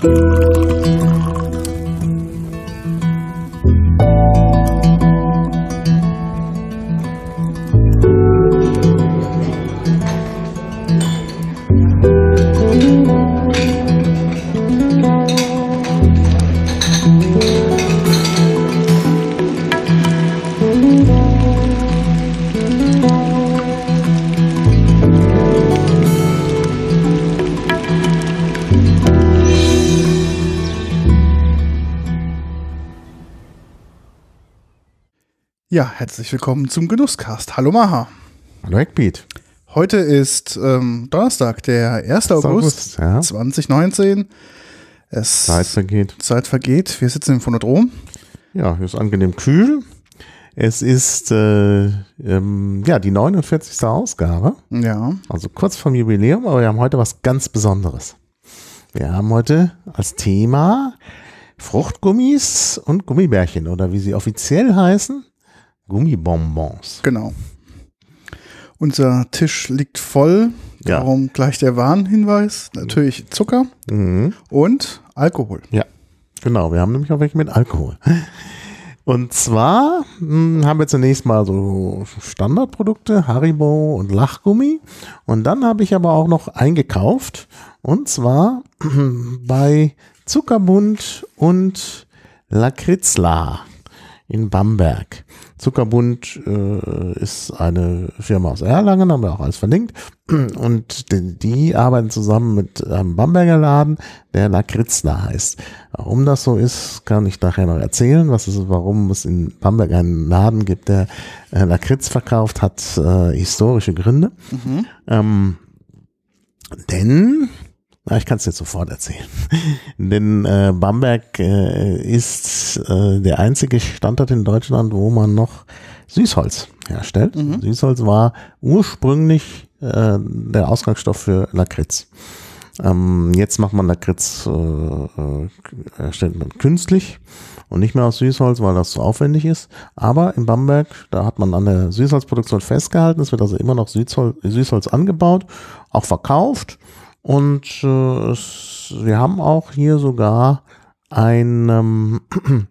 Bye. Ja, herzlich willkommen zum Genusscast. Hallo Maha. Hallo Eckbeat. Heute ist ähm, Donnerstag, der 1. August, August, ja. 2019. Es Zeit vergeht. Zeit vergeht. Wir sitzen im Phonodrom. Ja, hier ist angenehm kühl. Es ist äh, ähm, ja die 49. Ausgabe, Ja. also kurz vom Jubiläum, aber wir haben heute was ganz Besonderes. Wir haben heute als Thema Fruchtgummis und Gummibärchen oder wie sie offiziell heißen, Gummibonbons. Genau. Unser Tisch liegt voll. Ja. Darum gleich der Warnhinweis. Natürlich Zucker Mhm. und Alkohol. Ja, genau. Wir haben nämlich auch welche mit Alkohol. Und zwar mh, haben wir zunächst mal so Standardprodukte, Haribo und Lachgummi. Und dann habe ich aber auch noch eingekauft. Und zwar bei Zuckerbund und Lakritzla in Bamberg. Zuckerbund äh, ist eine Firma aus Erlangen, haben wir auch alles verlinkt. Und die, die arbeiten zusammen mit einem Bamberger Laden, der Lakritzla heißt. Warum das so ist, kann ich nachher noch erzählen. Was ist, warum es in Bamberg einen Laden gibt, der äh, Lakritz verkauft, hat äh, historische Gründe. Ähm, denn, na, ich kann es jetzt sofort erzählen. Denn äh, Bamberg äh, ist äh, der einzige Standort in Deutschland, wo man noch Süßholz herstellt. Süßholz war ursprünglich äh, der Ausgangsstoff für Lakritz. Ähm, jetzt macht man Lakritz, äh, äh, erstellt man künstlich und nicht mehr aus Süßholz, weil das zu aufwendig ist. Aber in Bamberg, da hat man an der Süßholzproduktion festgehalten. Es wird also immer noch Süßholz, Süßholz angebaut, auch verkauft. Und äh, es, wir haben auch hier sogar ein ähm,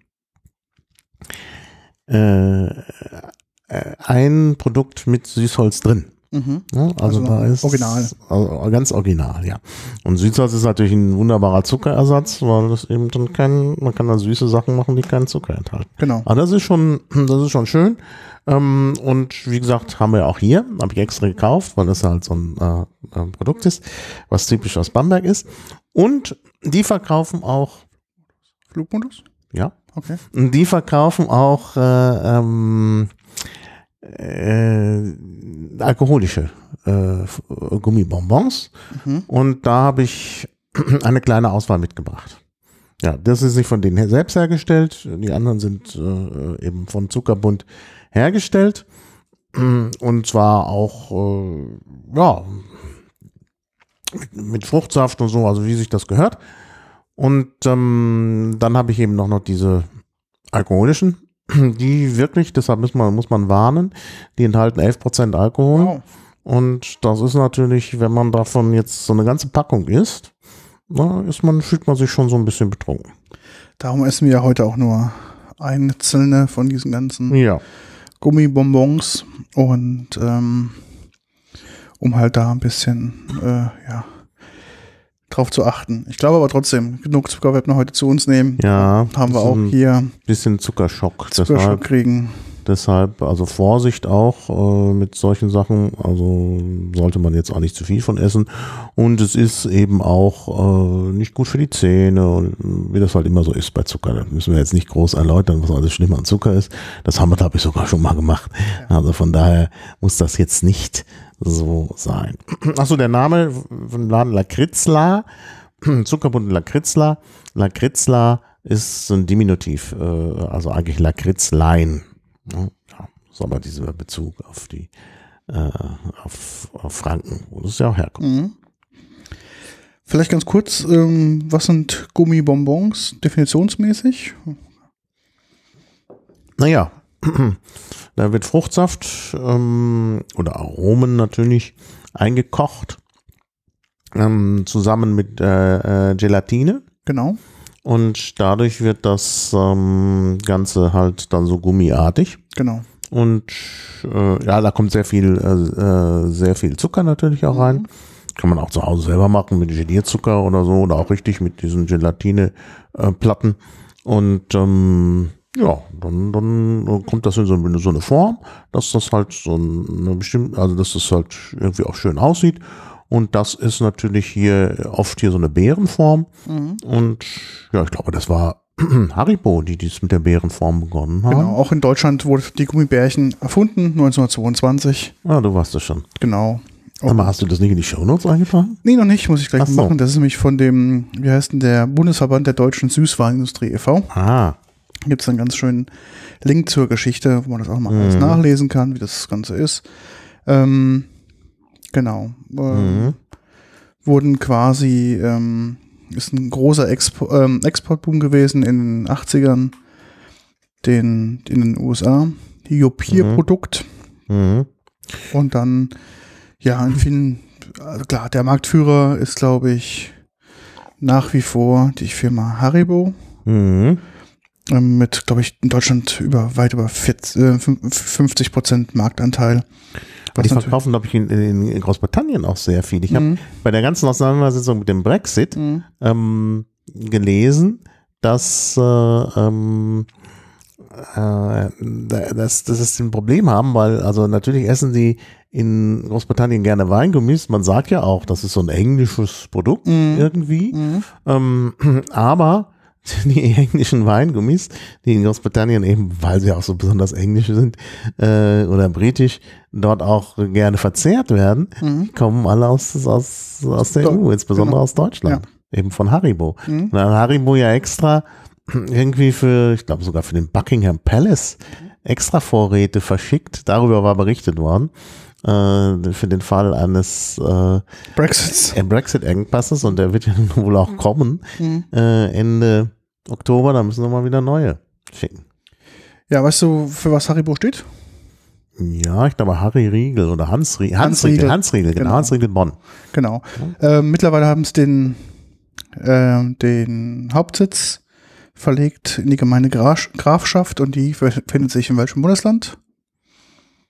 äh, äh, ein Produkt mit Süßholz drin. Mhm. Ja, also, Also da ist original. Also ganz original, ja. Und Süßholz ist natürlich ein wunderbarer Zuckerersatz, weil das eben dann kein, man kann da süße Sachen machen, die keinen Zucker enthalten. Genau. Aber das ist schon, das ist schon schön. Ähm, und wie gesagt, haben wir auch hier, habe ich extra gekauft, weil das halt so ein äh, äh, Produkt ist, was typisch aus Bamberg ist. Und die verkaufen auch, Flugmodus? ja, Okay. und die verkaufen auch äh, ähm, äh, alkoholische äh, Gummibonbons. Mhm. Und da habe ich eine kleine Auswahl mitgebracht. Ja, das ist nicht von denen selbst hergestellt. Die anderen sind äh, eben von Zuckerbund hergestellt. Und zwar auch, äh, ja, mit, mit Fruchtsaft und so, also wie sich das gehört. Und ähm, dann habe ich eben noch, noch diese alkoholischen, die wirklich, deshalb muss man, muss man warnen, die enthalten 11% Alkohol. Wow. Und das ist natürlich, wenn man davon jetzt so eine ganze Packung isst, na, ist man, fühlt man sich schon so ein bisschen betrunken. Darum essen wir ja heute auch nur einzelne von diesen ganzen Ja. Gummibonbons und ähm, um halt da ein bisschen äh, ja, drauf zu achten. Ich glaube aber trotzdem, genug Zucker werden wir heute zu uns nehmen. Ja. Haben wir auch ein hier Bisschen Zuckerschock. Zuckerschock Deshalb, kriegen. deshalb, also Vorsicht auch äh, mit solchen Sachen. Also sollte man jetzt auch nicht zu viel von essen. Und es ist eben auch äh, nicht gut für die Zähne und wie das halt immer so ist bei Zucker. Da müssen wir jetzt nicht groß erläutern, was alles schlimm an Zucker ist. Das haben wir, glaube ich, sogar schon mal gemacht. Also von daher muss das jetzt nicht so sein. Achso, der Name von Laden Lakritzla, Zuckerbund Lakritzla. Lakritzla ist so ein Diminutiv, äh, also eigentlich Lakritzlein. Ja, ja, ist aber dieser Bezug auf die äh, auf, auf Franken, wo das ja auch herkommt. Mhm. Vielleicht ganz kurz, ähm, was sind Gummibonbons definitionsmäßig? Naja, da wird Fruchtsaft ähm, oder Aromen natürlich eingekocht, ähm, zusammen mit äh, äh, Gelatine, Genau. Und dadurch wird das ähm, Ganze halt dann so gummiartig. Genau. Und äh, ja, da kommt sehr viel, äh, äh, sehr viel Zucker natürlich auch rein. Kann man auch zu Hause selber machen mit Gelierzucker oder so oder auch richtig mit diesen Gelatine-Platten. Und ähm, ja, dann, dann kommt das in so, in so eine Form, dass das halt so eine bestimmte, also dass das halt irgendwie auch schön aussieht. Und das ist natürlich hier oft hier so eine Beerenform. Und ja, ich glaube, das war Haribo, die dies mit der Beerenform begonnen haben. Genau. Auch in Deutschland wurde die Gummibärchen erfunden, 1922. Ja, du warst es schon. Genau. Und- Aber hast du das nicht in die Shownotes eingetragen? Nee, noch nicht, muss ich gleich so. machen. Das ist nämlich von dem, wie heißt denn der Bundesverband der deutschen Süßwarenindustrie e.V. Ah, Gibt es einen ganz schönen Link zur Geschichte, wo man das auch mal alles Mhm. nachlesen kann, wie das Ganze ist. Ähm, genau. Ähm, mhm. Wurden quasi, ähm, ist ein großer Expo ähm, Exportboom gewesen in den 80ern, den, in den USA. Hiopir-Produkt. Mhm. Und dann, ja, in vielen, also klar, der Marktführer ist, glaube ich, nach wie vor die Firma Haribo. Mhm. Ähm, Mit, glaube ich, in Deutschland über weit über 40, äh, 50 Prozent Marktanteil. Und die verkaufen, glaube ich, in, in, Großbritannien auch sehr viel. Ich habe Mhm. bei der ganzen Auseinandersetzung mit dem Brexit Mhm. ähm, gelesen, dass, äh, ähm, äh, dass, dass es ein Problem haben, weil also natürlich essen sie in Großbritannien gerne Weingummis. Man sagt ja auch, das ist so ein englisches Produkt Mhm. irgendwie. Mhm. Ähm, aber die englischen Weingummis, die in Großbritannien eben, weil sie auch so besonders englisch sind äh, oder britisch, dort auch gerne verzehrt werden, Mhm. kommen alle aus, aus, aus der EU, insbesondere genau. aus Deutschland. Eben von Haribo. Mhm. Und dann Haribo ja extra irgendwie für, ich glaube sogar für den Buckingham Palace extra Vorräte verschickt. Darüber war berichtet worden. Äh, für den Fall eines äh, Brexits. äh, Brexit-Engpasses und der wird ja wohl auch kommen Mhm. äh, Ende Oktober, da müssen wir mal wieder neue schicken. Ja, weißt du, für was Haribo steht? Ja, ich glaube Harry Riegel oder Hans, Rie Hans Hans Riegel, Riegel. Hans Riegel, genau, Genau. Hans Riegel Bonn. Genau. Äh, mittlerweile haben es den, äh, den Hauptsitz verlegt in die Gemeinde Graf Grafschaft und die befindet sich in welchem Bundesland?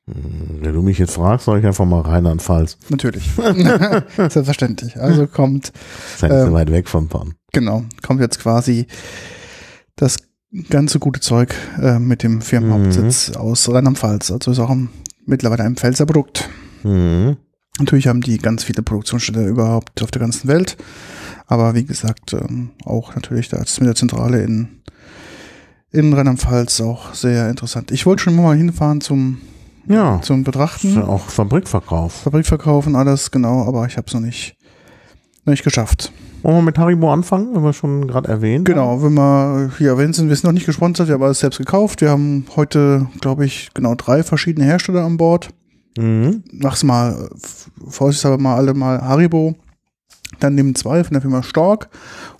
Hm, Wenn du mich jetzt fragst, soll ich einfach mal Rheinland-Pfalz. Natürlich. Selbstverständlich. Also kommt, Ist ja nicht so Ähm, weit weg von Bonn. Genau, kommt jetzt quasi das ganze gute Zeug äh, mit dem Firmenhauptsitz aus Rheinland-Pfalz. Also ist auch ein, mittlerweile ein Pfälzer Produkt. Mhm. Natürlich haben die ganz viele Produktionsstätte überhaupt auf der ganzen Welt. Aber wie gesagt, ähm, auch natürlich da ist mit der Zentrale in, in Rheinland-Pfalz auch sehr interessant. Ich wollte schon mal hinfahren zum, Ja, zum ist ja Betrachten, auch Fabrikverkauf. Fabrikverkauf und alles, genau, aber ich habe es noch nicht, noch nicht geschafft. Wollen wir mit Haribo anfangen, wenn wir schon gerade erwähnt haben? Genau, wenn wir hier erwähnt sind, wir sind noch nicht gesponsert, wir haben alles selbst gekauft. Wir haben heute, glaube ich, genau drei verschiedene Hersteller an Bord. Mhm. mach's mal, vorsichtshalber mal alle mal Haribo, dann nehmen zwei von der Firma Stork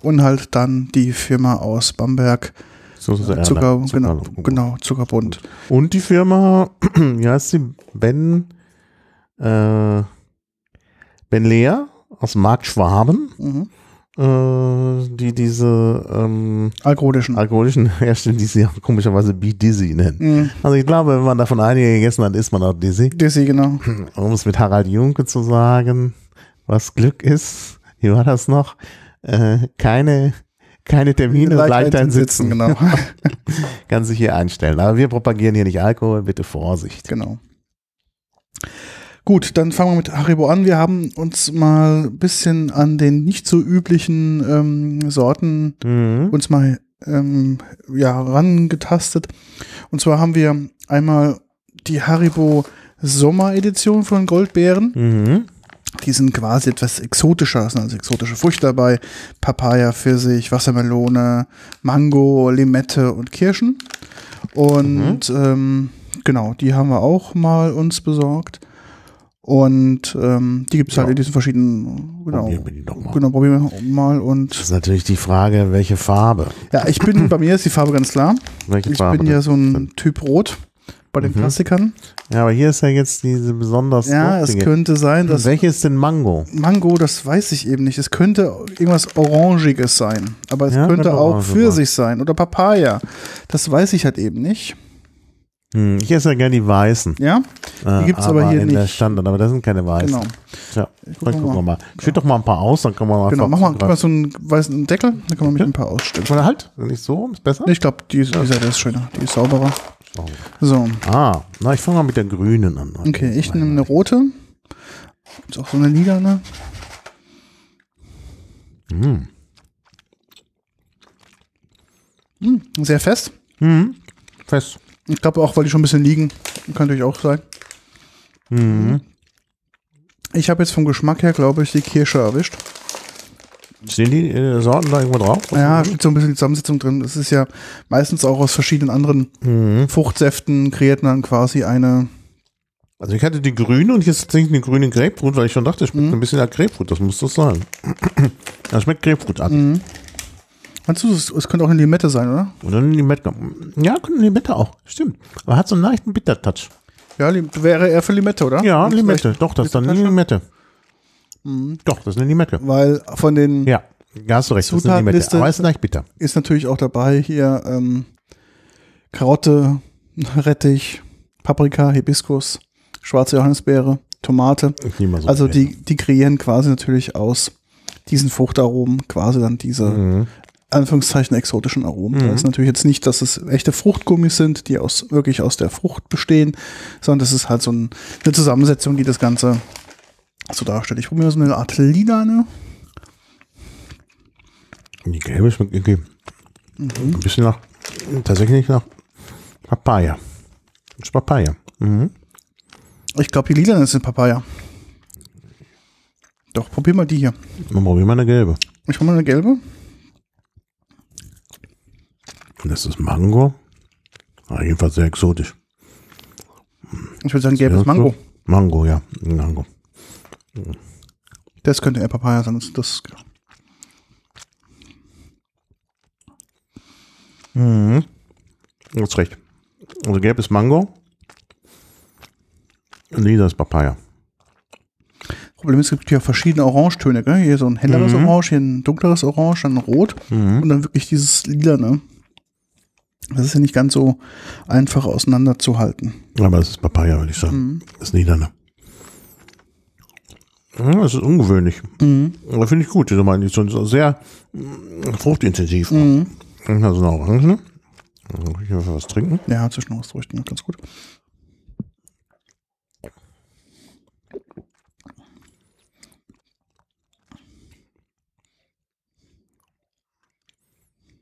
und halt dann die Firma aus Bamberg, So ja, Zucker, ne? genau, Zucker- genau, Zuckerbund. Und die Firma, wie heißt sie? Ben, äh, Ben Lea aus Markt Schwaben, Mhm. Äh, die diese ähm, Alkoholischen. alkoholischen herstellen, die sie komischerweise Be Dizzy nennen. Mhm. Also ich glaube, wenn man davon einige gegessen hat, ist man auch dizzy. Dizzy, genau. Um es mit Harald Junke zu sagen, was Glück ist, wie war das noch? Äh, keine, keine Termine, leicht ein Sitzen. Genau. Kann sich hier einstellen. Aber wir propagieren hier nicht Alkohol, bitte Vorsicht. genau. Gut, dann fangen wir mit Haribo an. Wir haben uns mal ein bisschen an den nicht so üblichen ähm, Sorten Mhm. uns mal ähm, ja, rangetastet. Und zwar haben wir einmal die Haribo Sommeredition von Goldbeeren. Mhm. Die sind quasi etwas exotischer, sind also exotische Früchte dabei. Papaya, Pfirsich, Wassermelone, Mango, Limette und Kirschen. Und ähm, genau, die haben wir auch mal uns besorgt. Und ähm, die gibt es halt Ja. in diesen verschiedenen, genau, Probieren wir die doch mal. genau, probieren wir mal. Und Das ist natürlich die Frage, welche Farbe? ja, ich bin, bei mir ist die Farbe ganz klar. Welche Ich Farbe bin ja so ein? Typ Rot. bei den Klassikern. Ja, aber hier ist ja jetzt diese besonders Ja, es könnte sein, dass Welche ist denn Mango? Mango, das weiß ich eben nicht. Es könnte irgendwas Orangiges sein. Aber es Ja, könnte auch Pfirsich sein oder Papaya. Das weiß ich halt eben nicht. Hm, ich esse ja gerne die weißen. Ja, Äh, gibt's aber hier in der nicht. Standard, aber das sind keine weißen. genau. Ja, guck ich guck mal. mal. Schütt doch mal ein paar aus, dann kann man mal Genau, mach mal, gib mal so einen weißen Deckel, dann kann man mit ein paar ausstellen. Oder halt, nicht so, ist besser? Ich glaube, die, die Seite ist schöner, die ist sauberer. So, Ah, na, ich fange mal mit der grünen an. okay, ich nehme eine rote. Ist auch so eine lilane. Hm. Hm, sehr fest. Hm. Fest. Ich glaube auch, weil die schon ein bisschen liegen. Kann natürlich auch sein. Mhm. Ich habe jetzt vom Geschmack her, glaube ich, die Kirsche erwischt. Stehen die äh, Sorten da irgendwo drauf? Ja, steht so ein bisschen die Zusammensetzung drin. Das ist ja meistens auch aus verschiedenen anderen Mhm. Fruchtsäften kreiert man quasi eine. Also ich hatte die grüne und jetzt tatsächlich eine grüne Grapefruit, weil ich schon dachte, es schmeckt Mhm. ein bisschen nach Grapefruit, das muss das sein. Das schmeckt Grapefruit an. Mhm. Meinst du, es, es könnte auch eine Limette sein, oder? Und dann Limette. Ja, könnte Limette auch, stimmt. Aber hat so einen leichten Bitter-Touch. Ja, wäre eher für Limette, oder? Ja, Und Limette. Doch, das ist dann eine Limette. Doch, das ist eine Limette. Weil von den Ja, hast du recht, das ist eine Limette. Aber ist leicht bitter. ist natürlich auch dabei hier ähm, Karotte, Rettich, Paprika, Hibiskus, schwarze Johannisbeere, Tomate. Ich nehme mal so Also eine die, die kreieren quasi natürlich aus diesen Fruchtaromen quasi dann diese Mhm. Anführungszeichen exotischen Aromen. Da ist natürlich jetzt nicht, dass es echte Fruchtgummis sind, die aus wirklich aus der Frucht bestehen, sondern das ist halt so ein, eine Zusammensetzung, die das Ganze so darstellt. Ich probiere mal so eine Art Lilane. Die gelbe schmeckt irgendwie Mhm. ein bisschen nach, tatsächlich nach Papaya. Das ist Papaya. Mhm. Ich glaube, die Lilane ist eine Papaya. Doch, probier mal die hier. Dann probieren wir eine gelbe. Ich hole mal eine gelbe. Das ist Mango. Ah, jedenfalls sehr exotisch. Ich würde sagen, gelbes Ja, Mango. Mango, ja. Mango. Das könnte eher Papaya sein. Das, das, Mhm. Du hast recht. Also gelb ist Mango. Und lila ist Papaya. Problem ist, es gibt hier verschiedene Orangetöne. Gell? Hier so ein helleres Mhm. Orange, hier ein dunkleres Orange, dann Rot Mhm. und dann wirklich dieses Lila. Ne? Das ist ja nicht ganz so einfach auseinanderzuhalten. Aber das ist Papaya, würde ich sagen. Mhm. Das ist lila, ne? Ja, das ist ungewöhnlich. Mhm. Aber finde ich gut. Also meine, die ist so sehr mm, fruchtintensiv. Mhm. Also eine Orange. Dann kann ich einfach was trinken. Ja, zwischendurch durch, ne? ganz gut.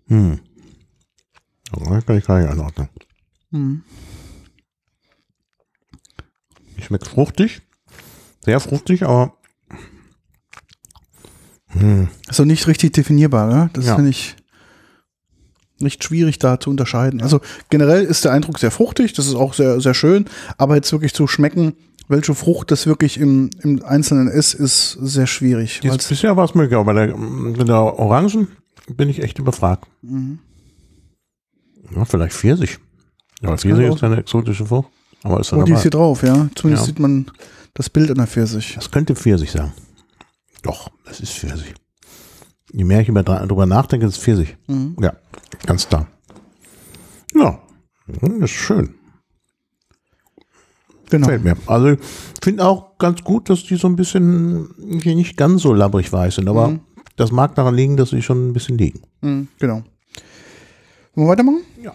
Hm. Das kann ich gar nicht einordnen. Die Schmeckt fruchtig. Sehr fruchtig, aber Ist doch nicht richtig definierbar, ne? Das Ja. finde ich nicht schwierig da zu unterscheiden. Also generell ist der Eindruck sehr fruchtig, das ist auch sehr, sehr schön, aber jetzt wirklich zu schmecken, welche Frucht das wirklich im, im Einzelnen ist, ist sehr schwierig. jetzt bisher war es möglich, aber bei der, bei der Orangen bin ich echt überfragt. Mhm. Ja, vielleicht Pfirsich. Ja, Pfirsich kann ist eine exotische Frucht. Aber ist Oh, die ist hier drauf, ja. Zumindest Ja. sieht man das Bild an der Pfirsich. Das könnte Pfirsich sein. Doch, das ist Pfirsich. Je mehr ich über, drüber nachdenke, ist es Pfirsich. Mhm. Ja, ganz klar. Ja, hm, das ist schön. Genau. Gefällt mir. Also ich finde auch ganz gut, dass die so ein bisschen hier nicht ganz so labbrig weiß sind, aber Mhm. das mag daran liegen, dass sie schon ein bisschen liegen. Mhm, genau. Wollen wir weitermachen? Ja.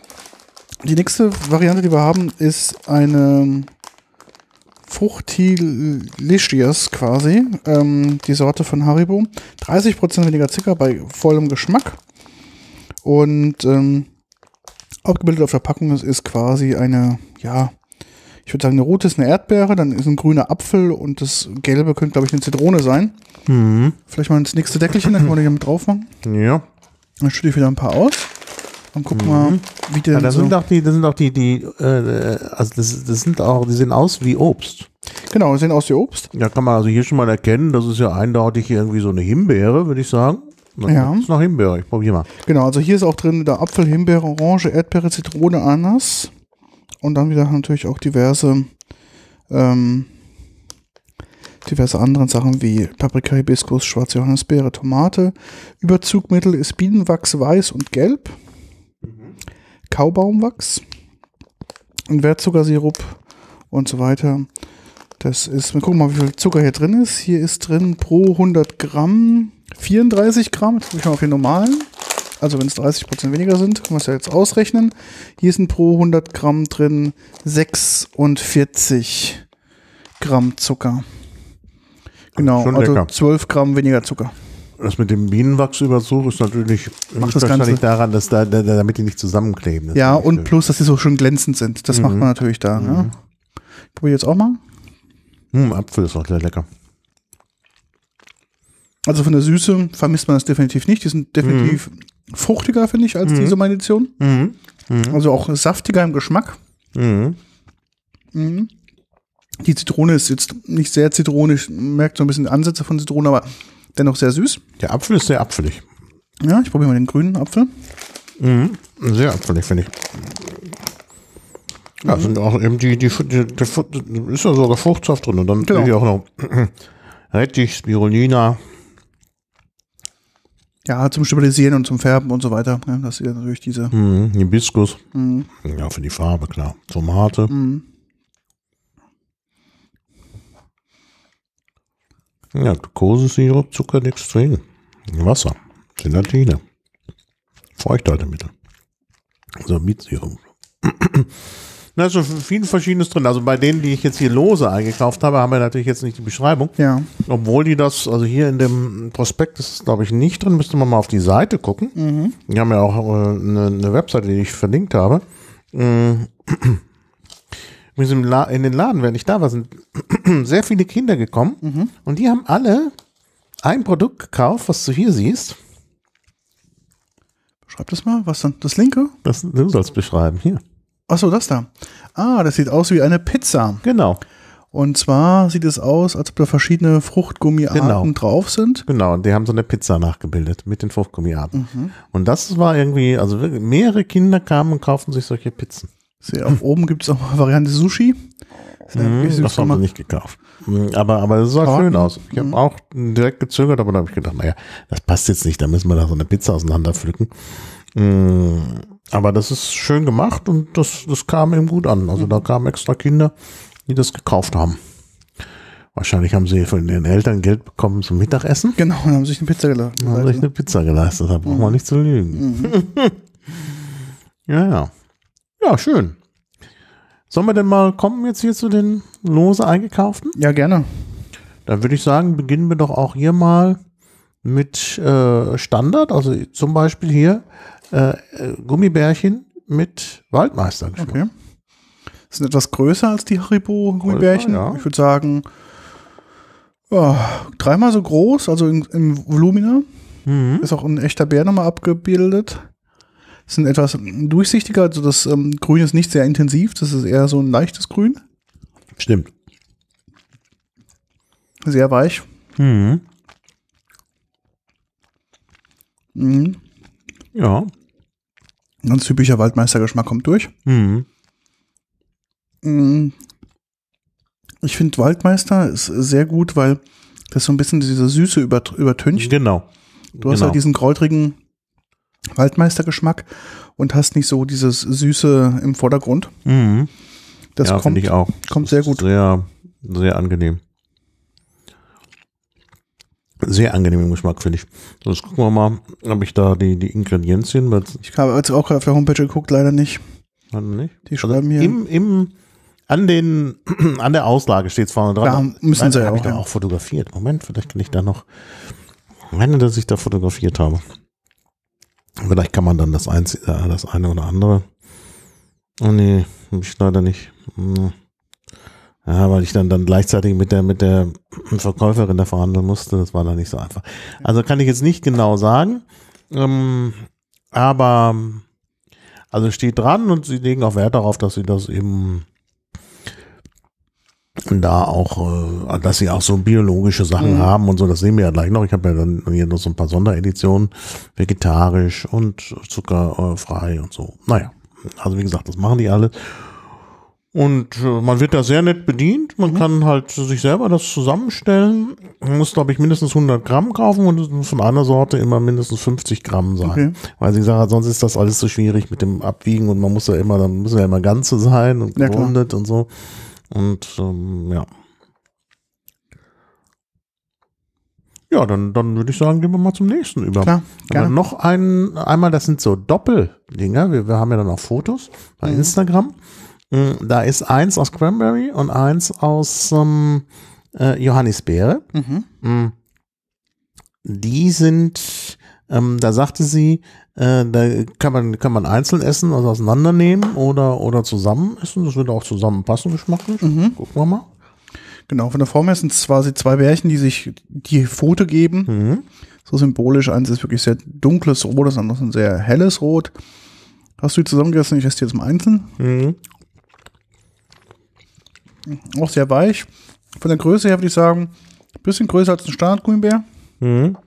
Die nächste Variante, die wir haben, ist eine Fruchtilicious quasi. Ähm, die Sorte von Haribo. 30% weniger Zucker bei vollem Geschmack. Und ähm, abgebildet auf der Packung ist, ist quasi eine, ja, ich würde sagen, eine rote ist eine Erdbeere, dann ist ein grüner Apfel und das gelbe könnte, glaube ich, eine Zitrone sein. Mhm. Vielleicht mal ins nächste Deckelchen, dann können wir die hier mit drauf machen. Ja. Dann schütte ich wieder ein paar aus. Und guck mal, wie der ja das so. sind auch die, das sind auch die, die, äh, also das, das sind auch, die sehen aus wie Obst. Genau, sehen aus wie Obst. Ja, kann man also hier schon mal erkennen, das ist ja eindeutig irgendwie so eine Himbeere, würde ich sagen. Das Ja. ist noch Himbeere, ich probiere mal. Genau, also hier ist auch drin der Apfel, Himbeere, Orange, Erdbeere, Zitrone, Ananas Und dann wieder natürlich auch diverse, ähm, diverse andere Sachen wie Paprika, Hibiskus, schwarze Johannisbeere, Tomate. Überzugmittel ist Bienenwachs weiß und gelb. Kaubaumwachs. Und Wertzuckersirup und so weiter. Das ist, wir gucken mal, wie viel Zucker hier drin ist. Hier ist drin pro 100 Gramm 34 Gramm. Jetzt gucke ich mal auf den normalen. Also wenn es 30 Prozent weniger sind, können wir es ja jetzt ausrechnen. Hier sind pro 100 Gramm drin 46 Gramm Zucker. Genau, Schon also lecker. 12 Gramm weniger Zucker. Das mit dem Bienenwachsüberzug ist natürlich Macht das Ganze- daran, dass da, da, da, damit die nicht zusammenkleben. Das Ja, und schön. plus, dass die so schön glänzend sind. Das macht man natürlich da. Ja. Ich probiere jetzt auch mal. Hm, Apfel ist auch sehr lecker. Also von der Süße vermisst man das definitiv nicht. Die sind definitiv fruchtiger, finde ich, als diese meine Edition. Mhm. Also auch saftiger im Geschmack. Mhm. Mhm. Die Zitrone ist jetzt nicht sehr zitronisch, merkt so ein bisschen Ansätze von Zitrone, aber dennoch sehr süß. Der Apfel ist sehr apfelig. Ja, ich probiere mal den grünen Apfel. Mhm. Sehr apfelig, finde ich. Ja, sind auch eben die, die, die, die, die ist ja sogar Fruchtsaft drin und dann Genau. natürlich auch noch Rettich, Spirulina. Ja, zum Stabilisieren und zum Färben und so weiter. Ja, das ist ja natürlich diese. Mhm. Hibiskus. Mhm. Ja, für die Farbe, klar. Tomate. Mhm. Ja, Glukosesirup, Zucker, Dextrin, Wasser, Gelatine, Feuchthaltemittel, Sorbitsirup. Da ist so viel Verschiedenes drin. Also bei denen, die ich jetzt hier lose eingekauft habe, haben wir natürlich jetzt nicht die Beschreibung. Ja. Obwohl die das, also hier in dem Prospekt ist es, glaube ich, nicht drin. Müsste man mal auf die Seite gucken. Die haben ja auch äh, eine, eine Webseite, die ich verlinkt habe. Mm. In den Laden, wenn ich da war, sind sehr viele Kinder gekommen und die haben alle ein Produkt gekauft, was du hier siehst. Schreib das mal. Was dann? Das linke? Das du sollst beschreiben. Hier. Achso, das da. Ah, das sieht aus wie eine Pizza. Genau. Und zwar sieht es aus, als ob da verschiedene Fruchtgummiarten Genau. drauf sind. Genau, und die haben so eine Pizza nachgebildet mit den Fruchtgummiarten. Mhm. Und das war irgendwie, also mehrere Kinder kamen und kauften sich solche Pizzen. Sehe, auf oben gibt es auch mal Variante Sushi. Sehr Mhm, das haben wir nicht gekauft. Mhm, Aber, aber das sah Braten. schön aus. Ich habe auch direkt gezögert, aber dann habe ich gedacht, naja, das passt jetzt nicht, da müssen wir da so eine Pizza auseinander pflücken. Mhm, Aber das ist schön gemacht und das, das kam eben gut an. Also da kamen extra Kinder, die das gekauft haben. Wahrscheinlich haben sie von den Eltern Geld bekommen zum Mittagessen. Genau, und haben sich eine Pizza. Dann haben sich eine Pizza geleistet, da braucht man nicht zu lügen. ja, ja. Ja, schön. Sollen wir denn mal kommen jetzt hier zu den lose eingekauften? Ja, gerne. Dann würde ich sagen, beginnen wir doch auch hier mal mit äh, Standard, also zum Beispiel hier äh, äh, Gummibärchen mit Waldmeistergeschmack. Okay. Sind etwas größer als die Haribo-Gummibärchen. ja. Ich würde sagen, ja, dreimal so groß, also in, im Volumina. Mhm. Ist auch ein echter Bär nochmal abgebildet. Sind etwas durchsichtiger, also das ähm, Grün ist nicht sehr intensiv, das ist eher so ein leichtes Grün. Stimmt. Sehr weich. Mhm. Mhm. Ja. Ganz typischer Waldmeistergeschmack kommt durch. Mhm. Mm. Ich finde Waldmeister ist sehr gut, weil das so ein bisschen diese Süße über, übertüncht. Genau. Du hast genau. halt diesen kräutrigen Waldmeistergeschmack und hast nicht so dieses Süße im Vordergrund. Mhm. Das ja, kommt, finde ich auch. kommt sehr gut. Sehr, sehr angenehm. Sehr angenehm im Geschmack, finde ich. So, jetzt gucken wir mal, ob ich da die, die Ingredienzien, Ich habe jetzt auch auf der Homepage geguckt, leider nicht. Warte nicht. Die schreiben hier- Im, im, an den, an der Auslage steht es vorne dran. Ja, müssen sie ja ich auch, da ja. auch fotografiert. Moment, vielleicht kann ich da noch, ich meine, dass ich da fotografiert habe. Vielleicht kann man dann das, eins, äh, das eine oder andere. Oh nee, ich leider nicht. Hm. Ja, weil ich dann, dann gleichzeitig mit der, mit der Verkäuferin da verhandeln musste. Das war dann nicht so einfach. Also kann ich jetzt nicht genau sagen. Ähm, aber also steht dran und sie legen auch Wert darauf, dass sie das eben da auch, äh, dass sie auch so biologische Sachen Mhm. haben und so, das sehen wir ja gleich noch. Ich habe ja dann hier noch so ein paar Sondereditionen, vegetarisch und zuckerfrei und so. Naja, also wie gesagt, das machen die alle. Und äh, man wird da sehr nett bedient. Man kann halt sich selber das zusammenstellen. Man muss, glaube ich, mindestens 100 Gramm kaufen und es muss von einer Sorte immer mindestens 50 Gramm sein. Okay. Weil sie gesagt hat, sonst ist das alles so schwierig mit dem Abwiegen und man muss ja immer, dann müssen ja immer ganze sein und Ja, gerundet und so. Und ähm, ja. Ja, dann, dann würde ich sagen, gehen wir mal zum nächsten über. Klar, gerne. dann noch ein, einmal, das sind so Doppeldinger. Wir, wir haben ja dann auch Fotos bei Mhm. Instagram. Mm, Da ist eins aus Cranberry und eins aus ähm, äh, Johannisbeere. Mhm. Mm. Die sind, ähm, da sagte sie, äh, da kann man, kann man einzeln essen, also auseinandernehmen oder, oder zusammen essen. Das würde auch zusammenpassen, geschmacklich. Mhm. Gucken wir mal. Genau, von der Form her sind es quasi zwei Bärchen, die sich die Pfote geben. Mhm. So symbolisch. Eins ist wirklich sehr dunkles Rot, das andere ist ein sehr helles Rot. Hast du die zusammengegessen? Ich esse die jetzt mal einzeln. Mhm. Auch sehr weich. Von der Größe her würde ich sagen, ein bisschen größer als ein Standardgummibär. Mhm.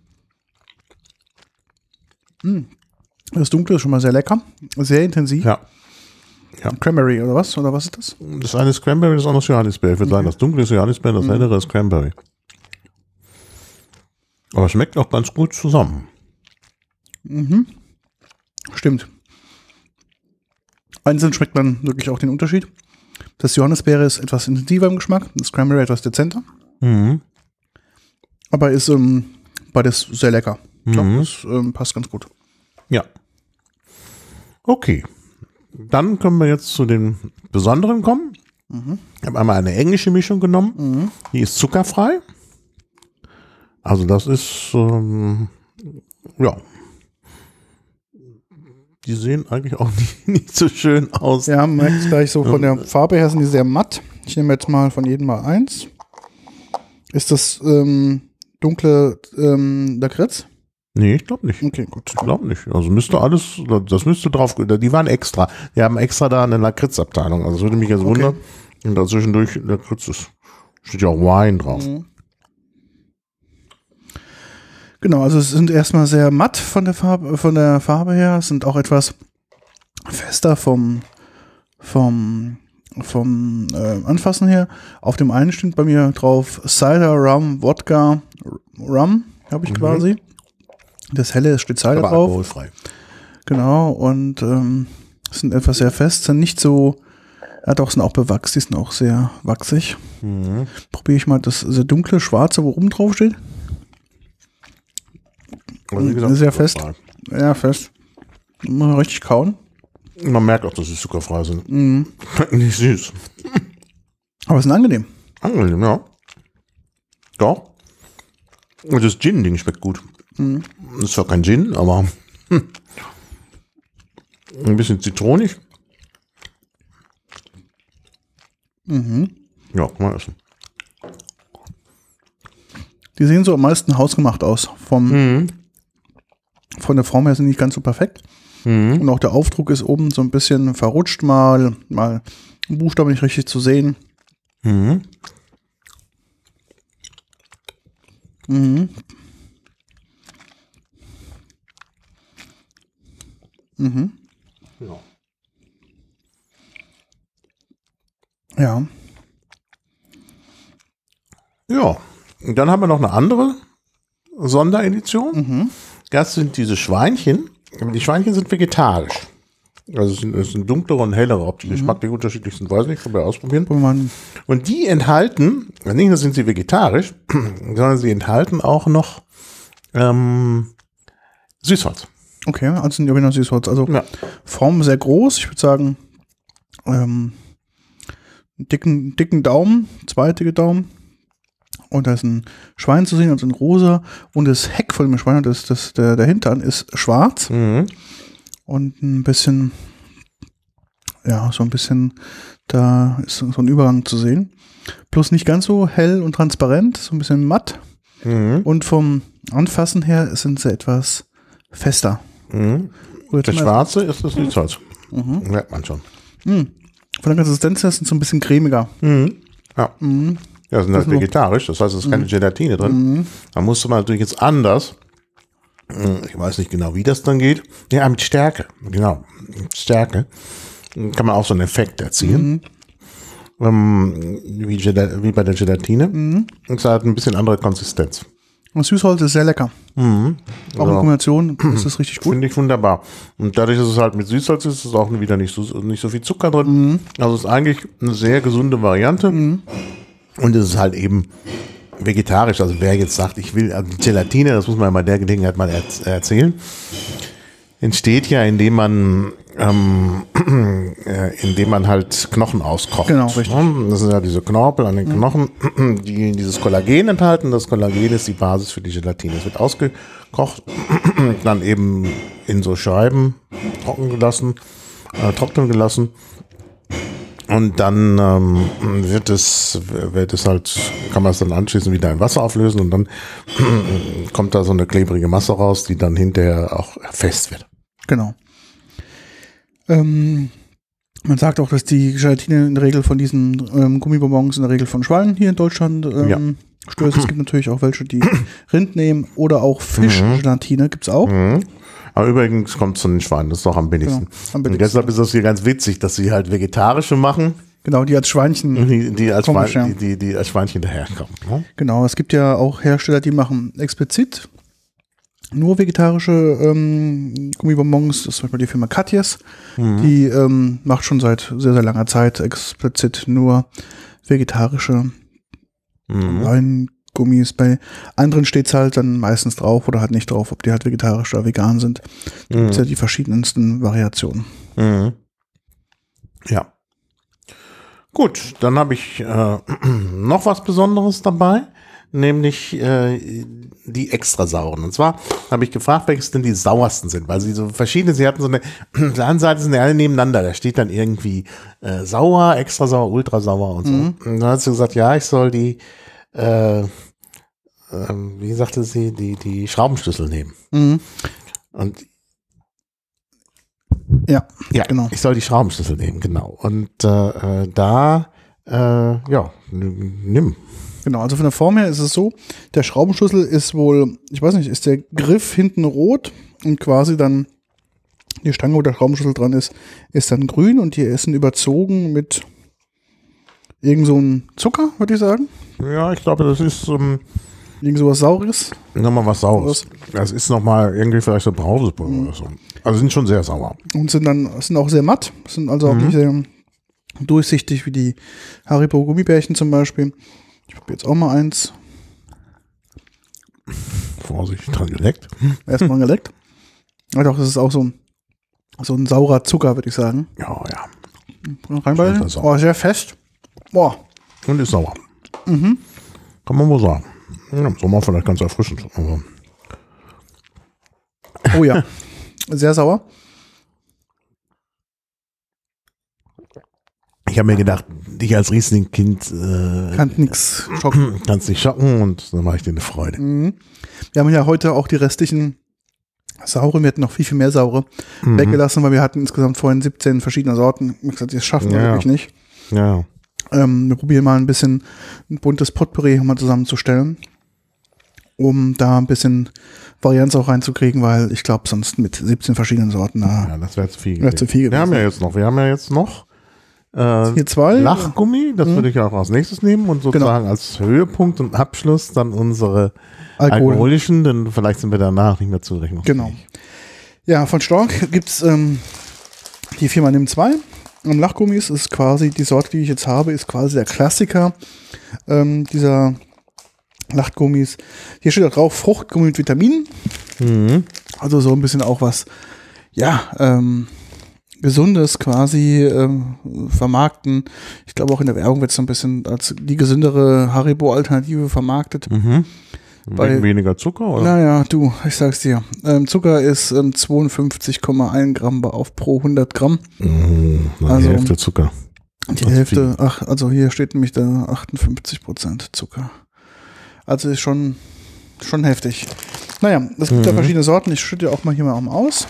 Das Dunkle ist schon mal sehr lecker. Sehr intensiv. Ja. Cranberry oder was? Oder was ist das? Das eine ist Cranberry, das andere ist Johannisbeere. Ich würde sagen, das dunkle ist Johannisbeere, das hellere ist Cranberry. Aber schmeckt auch ganz gut zusammen. Stimmt. Einzeln schmeckt man wirklich auch den Unterschied. Das Johannisbeere ist etwas intensiver im Geschmack, das Cranberry etwas dezenter. Mhm. Aber ist ähm, beides sehr lecker. Ich glaube, Mhm. das ähm, passt ganz gut. Ja. Okay. Dann können wir jetzt zu den besonderen kommen. Ich habe einmal eine englische Mischung genommen. Die ist zuckerfrei. Also das ist, ähm, ja. Die sehen eigentlich auch nicht, nicht so schön aus. Ja, es gleich so von der Farbe her sind die sehr matt. Ich nehme jetzt mal von jedem mal eins. Ist das ähm, dunkle ähm, Lakritz? Nee, ich glaube nicht. Okay, gut. Ich glaube nicht. Also müsste alles, das müsste drauf, die waren extra. Die haben extra da eine Lakritzabteilung. Also das würde mich jetzt Okay. wundern. Und dazwischendurch Lakritz ist, steht ja auch Wein drauf. Genau, also es sind erstmal sehr matt von der Farbe, von der Farbe her, Es sind auch etwas fester vom, vom, vom äh, Anfassen her. Auf dem einen steht bei mir drauf Cider, Rum, Wodka, Rum, habe ich quasi. Das helle steht Cider Aber drauf. alkoholfrei. Genau, und ähm, sind etwas sehr fest, sind nicht so, ja doch, sind auch bewachst, die sind auch sehr wachsig. Mhm. Probiere ich mal das sehr dunkle, schwarze, wo oben drauf steht. Wie Sehr fest. zuckerfrei. Ja, fest. Mal richtig kauen. Man merkt auch, dass sie zuckerfrei sind. Mhm. Nicht süß. Aber es sind angenehm. Angenehm, ja. Doch. Und das Gin-Ding schmeckt gut. Mhm. Das ist zwar kein Gin, aber hm. ein bisschen zitronig. Mhm. Ja, mal essen. Die sehen so am meisten hausgemacht aus. Vom, Mhm. Von der Form her sind die nicht ganz so perfekt. Mhm. Und auch der Aufdruck ist oben so ein bisschen verrutscht, mal, mal ein Buchstabe nicht richtig zu sehen. Mhm. Mhm. Mhm. Ja. Ja. Ja. Und dann haben wir noch eine andere Sonderedition. Mhm. Das sind diese Schweinchen. Die Schweinchen sind vegetarisch. Also es sind, es sind dunklere und hellere. Ob die geschmacklich unterschiedlich sind, weiß ich nicht. Können wir ausprobieren. Man, Und die enthalten, nicht nur sind sie vegetarisch, sondern sie enthalten auch noch ähm, Süßholz. Okay, also die Original Süßholz. Also Ja. Form sehr groß. Ich würde sagen, ähm, dicken, dicken Daumen, zwei dicke Daumen. Und da ist ein Schwein zu sehen, also ein rosa. Und das Heck von dem Schwein, das, das, der, der Hintern ist schwarz. Mhm. Und ein bisschen, ja, so ein bisschen, da ist so ein Übergang zu sehen. Plus nicht ganz so hell und transparent, so ein bisschen matt. Mhm. Und vom Anfassen her sind sie etwas fester. Mhm. Zum Schwarze ist das Süßholz. Mhm. Merkt man schon. Von der Konsistenz her sind sie so ein bisschen cremiger. Mhm. Ja. Mhm. Ja, sind halt ist noch- vegetarisch, das heißt, es ist keine Gelatine drin. Mhm. Da musste man natürlich jetzt anders. Hm, Ich weiß nicht genau, wie das dann geht. Ja, mit Stärke. Genau. Mit Stärke. Kann man auch so einen Effekt erzielen. ähm, wie, wie bei der Gelatine. Mhm. Es hat ein bisschen andere Konsistenz. Und Süßholz ist sehr lecker. Mhm. Auch in Ja. Kombination ist es richtig gut. Finde ich wunderbar. Und dadurch, dass es halt mit Süßholz ist, ist auch wieder nicht so, nicht so viel Zucker drin. Mhm. Also es ist eigentlich eine sehr gesunde Variante. Und es ist halt eben vegetarisch. Also wer jetzt sagt, ich will also Gelatine, das muss man bei der Gelegenheit mal erz- erzählen, entsteht ja, indem man ähm, äh, indem man halt Knochen auskocht. Genau, richtig. Ja, Das sind ja diese Knorpel an den Knochen, die dieses Kollagen enthalten. Das Kollagen ist die Basis für die Gelatine. Es wird ausgekocht, dann eben in so Scheiben trocken gelassen, äh, trocknen gelassen. Und dann ähm, wird es, wird es halt, kann man es dann anschließend wieder in Wasser auflösen und dann kommt da so eine klebrige Masse raus, die dann hinterher auch fest wird. Genau. Ähm, man sagt auch, dass die Gelatine in der Regel von diesen ähm, Gummibonbons in der Regel von Schweinen hier in Deutschland ähm, Ja. stößt. Es gibt natürlich auch welche, die Rind nehmen oder auch Fischgelatine gibt's auch. Mhm. Aber übrigens kommt es von den Schweinen, das ist doch am billigsten. Genau, am Und billigsten. deshalb ist das hier ganz witzig, dass sie halt vegetarische machen, Genau, die als Schweinchen. die, die, als, Schwein, die, die, die als Schweinchen daherkommen. Ne? Genau, es gibt ja auch Hersteller, die machen explizit nur vegetarische ähm, Gummibonbons. Das ist zum Beispiel die Firma Katjes. Die ähm, macht schon seit sehr, sehr langer Zeit explizit nur vegetarische Mhm. Weingummis. Bei anderen steht es halt dann meistens drauf oder halt nicht drauf, ob die halt vegetarisch oder vegan sind. Da gibt's ja die verschiedensten Variationen. Mhm. Ja. Gut, dann habe ich äh, noch was Besonderes dabei, nämlich äh, die extra sauren. Und zwar habe ich gefragt, welches denn die sauersten sind, weil sie so verschiedene, sie hatten so eine, auf der einen Seite sind die alle nebeneinander, da steht dann irgendwie äh, sauer, extra sauer, ultra sauer und so. Und dann hat sie gesagt, ja, ich soll die, äh, ähm, wie sagte sie, die, die Schraubenschlüssel nehmen. Mhm. Und Ja, ja, genau. Ich soll die Schraubenschlüssel nehmen, genau. Und äh, äh, da, äh, ja, nimm. Genau, also von der Form her ist es so, der Schraubenschlüssel ist wohl, ich weiß nicht, ist der Griff hinten rot und quasi dann die Stange, wo der Schraubenschlüssel dran ist, ist dann grün und die ist überzogen mit irgend so ein Zucker, würde ich sagen. Ja, ich glaube, das ist ähm, Irgend sowas Saures. nochmal was Saures. Das ist nochmal irgendwie vielleicht so Brausepulver Mhm. oder so. Also sind schon sehr sauer. Und sind dann, sind auch sehr matt, sind also auch Mhm. nicht sehr durchsichtig wie die Haribo Gummibärchen zum Beispiel. Ich probiere jetzt auch mal eins. Vorsichtig dran geleckt. Erstmal geleckt. Ja doch, das ist auch so ein, so ein saurer Zucker, würde ich sagen. Ja, ja. Reinbeißen. Oh, sehr fest. Boah. Und ist sauer. Mhm. Kann man wohl sagen. Ja, Im Sommer vielleicht ganz erfrischend. Aber Oh ja. Sehr sauer. Ich habe mir gedacht, dich als Riesling-Kind äh, Kann nix schocken. kannst nicht schocken und dann mache ich dir eine Freude. Mhm. Wir haben ja heute auch die restlichen saure, wir hatten noch viel, viel mehr saure Mhm. weggelassen, weil wir hatten insgesamt vorhin 17 verschiedene Sorten. Ich gesagt, das schaffen wir Ja. wirklich nicht. Ja. Ähm, wir probieren mal ein bisschen ein buntes Potpourri mal zusammenzustellen, um da ein bisschen Varianz auch reinzukriegen, weil ich glaube, sonst mit 17 verschiedenen Sorten, da Ja, das wäre zu viel. Wär zu viel Wir haben gewesen. ja jetzt noch, wir haben ja jetzt noch hier zwei. Lachgummi, das würde ich auch als nächstes nehmen und sozusagen als Höhepunkt und Abschluss dann unsere Alkohol. alkoholischen, denn vielleicht sind wir danach nicht mehr zurechnungsfähig. Genau. Ja, von Stork gibt's ähm, die Firma Nimm 2. Ähm, Lachgummis ist quasi, die Sorte, die ich jetzt habe, ist quasi der Klassiker ähm, dieser Lachgummis. Hier steht auch drauf, Fruchtgummi mit Vitaminen. Mhm. Also so ein bisschen auch was, ja, ähm, Gesundes quasi ähm, vermarkten. Ich glaube auch in der Werbung wird es so ein bisschen als die gesündere Haribo-Alternative vermarktet. Mhm. Bei- weniger Zucker oder? Naja, du, ich sag's dir. Ähm, Zucker ist ähm, 52,1 Gramm auf pro 100 Gramm. Mhm, Also- die Hälfte Zucker. Die Das Hälfte, ach, also hier steht nämlich da 58 Prozent Zucker. Also ist schon, schon heftig. Naja, es gibt da Mhm. verschiedene Sorten. Ich schütte auch mal hier mal aus.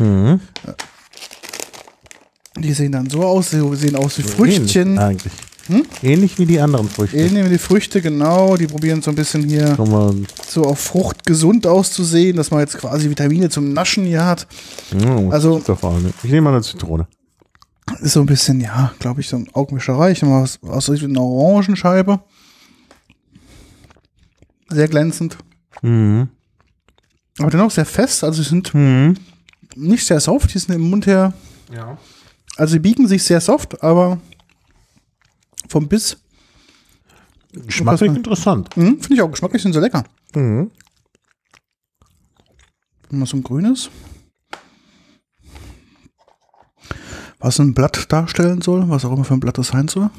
Mhm. Die sehen dann so aus, sie sehen aus wie Früchtchen. Ähnlich eigentlich. Hm? Ähnlich wie die anderen Früchte. Ich nehme die Früchte, genau. Die probieren so ein bisschen hier so auf Frucht gesund auszusehen, dass man jetzt quasi Vitamine zum Naschen hier hat. ja, Also-. Ich nehme mal eine Zitrone. Ist so ein bisschen, ja, glaube ich, so ein Augenwischerei. Ich nehme mal was aus einer Orangenscheibe. Sehr glänzend. Mhm. Aber dennoch sehr fest. Also sie sind Mhm. nicht sehr soft. Die sind im Mund her. Ja. Also sie biegen sich sehr soft, aber vom Biss. Geschmacklich interessant. Mhm, Finde ich auch geschmacklich sind sie lecker. Mhm. Mal so ein grünes. Was ein Blatt darstellen soll, was auch immer für ein Blatt das sein soll.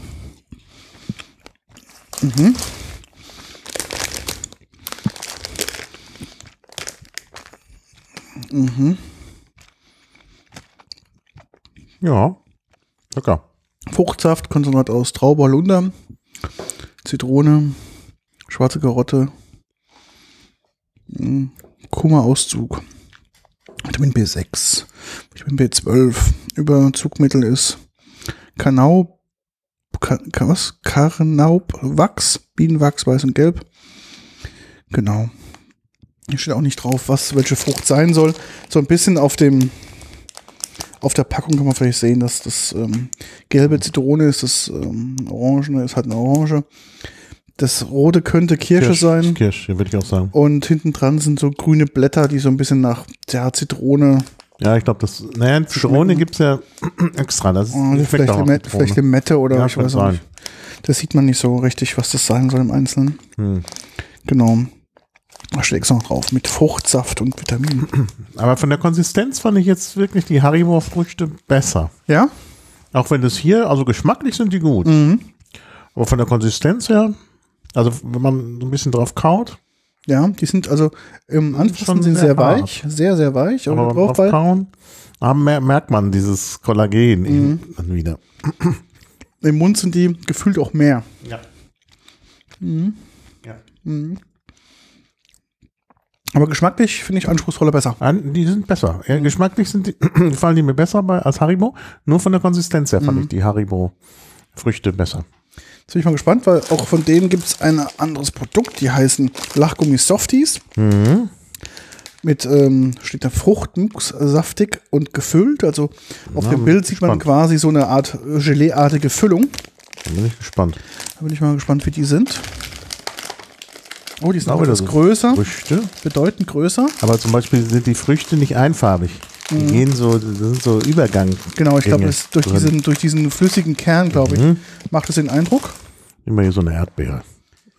Mhm. Mhm. Ja. Lecker. Fruchtsaft, Konzentrat aus Traube, Holunder, Zitrone, schwarze Karotte, mm, Kummerauszug, Vitamin B6, Vitamin B12, Überzugmittel ist Kanau, Ka, Ka- was? Karnaubwachs, Bienenwachs, weiß und gelb. Genau. Hier steht auch nicht drauf, was welche Frucht sein soll. So ein bisschen auf dem auf der Packung kann man vielleicht sehen, dass das ähm, gelbe Zitrone ist, das ähm, Orangene ist halt eine Orange. Das rote könnte Kirsche sein. Kirsch, würde ich auch sagen. Und hinten dran sind so grüne Blätter, die so ein bisschen nach ja, Zitrone, Ja, ich glaube, das. Naja, Zitrone gibt es ja extra. Das ist, oh, vielleicht, Zitrone. vielleicht Limette oder Ja, ich weiß auch nicht. Das sieht man nicht so richtig, was das sein soll im Einzelnen. Hm. Genau. Da steht extra noch drauf mit Fruchtsaft und Vitaminen. Aber von der Konsistenz fand ich jetzt wirklich die Haribo-Früchte besser. Ja? Auch wenn das hier, also geschmacklich sind die gut. Mhm. Aber von der Konsistenz her, also wenn man so ein bisschen drauf kaut, Ja, die sind also im Anfassen Schon sind sehr sehr weich, sehr, sehr weich. Aber aber drauf kauen, merkt man dieses Kollagen eben dann wieder. im Mund sind die gefühlt auch mehr. Ja. ja. Aber geschmacklich finde ich anspruchsvoller besser. An- Die sind besser. Ja, geschmacklich sind die, gefallen die mir besser bei, als Haribo. Nur von der Konsistenz her fand ich die Haribo-Früchte besser. Jetzt bin ich mal gespannt, weil auch von denen gibt es ein anderes Produkt, die heißen Lachgummi Softies. Mit, ähm, steht da Fruchtmux, saftig und gefüllt. Also auf Na, dem Bild sieht man gespannt. quasi so eine Art äh, Gelee-artige Füllung. Da bin ich gespannt. Da bin ich mal gespannt, wie die sind. Oh, die sind Auch etwas so größer, Früchte. bedeutend größer. Aber zum Beispiel sind die Früchte nicht einfarbig. Die gehen so, das sind so Übergang. Genau, ich glaube, das- durch drin. diesen, durch diesen flüssigen Kern, glaube ich, macht es den Eindruck. Immer hier so eine Erdbeere.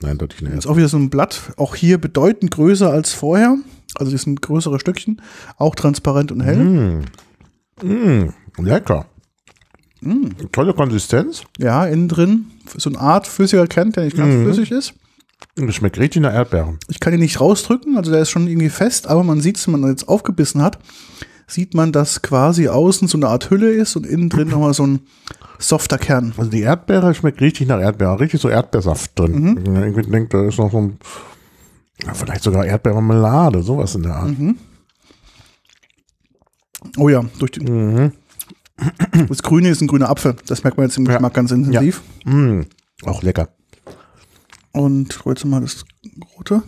Nein, deutlich eine Ist Erdbeere. auch wieder so ein Blatt, auch hier bedeutend größer als vorher. Also die sind größere Stückchen, auch transparent und hell. Mm, lecker. Tolle Konsistenz. Ja, innen drin so eine Art flüssiger Kern, der nicht ganz flüssig ist. Das schmeckt richtig nach Erdbeeren. Ich kann ihn nicht rausdrücken, also der ist schon irgendwie fest, aber man sieht es, wenn man jetzt aufgebissen hat, sieht man, dass quasi außen so eine Art Hülle ist und innen drin nochmal so ein softer Kern. Also die Erdbeere schmeckt richtig nach Erdbeere. Richtig so Erdbeersaft drin. Ich irgendwie denke, da ist noch so ein, ja, vielleicht sogar Erdbeermarmelade, sowas in der Art. Oh ja, durch die, Das Grüne ist ein grüner Apfel, das merkt man jetzt im Ja. Geschmack ganz intensiv. Mm, auch lecker. Und jetzt mal das Rote.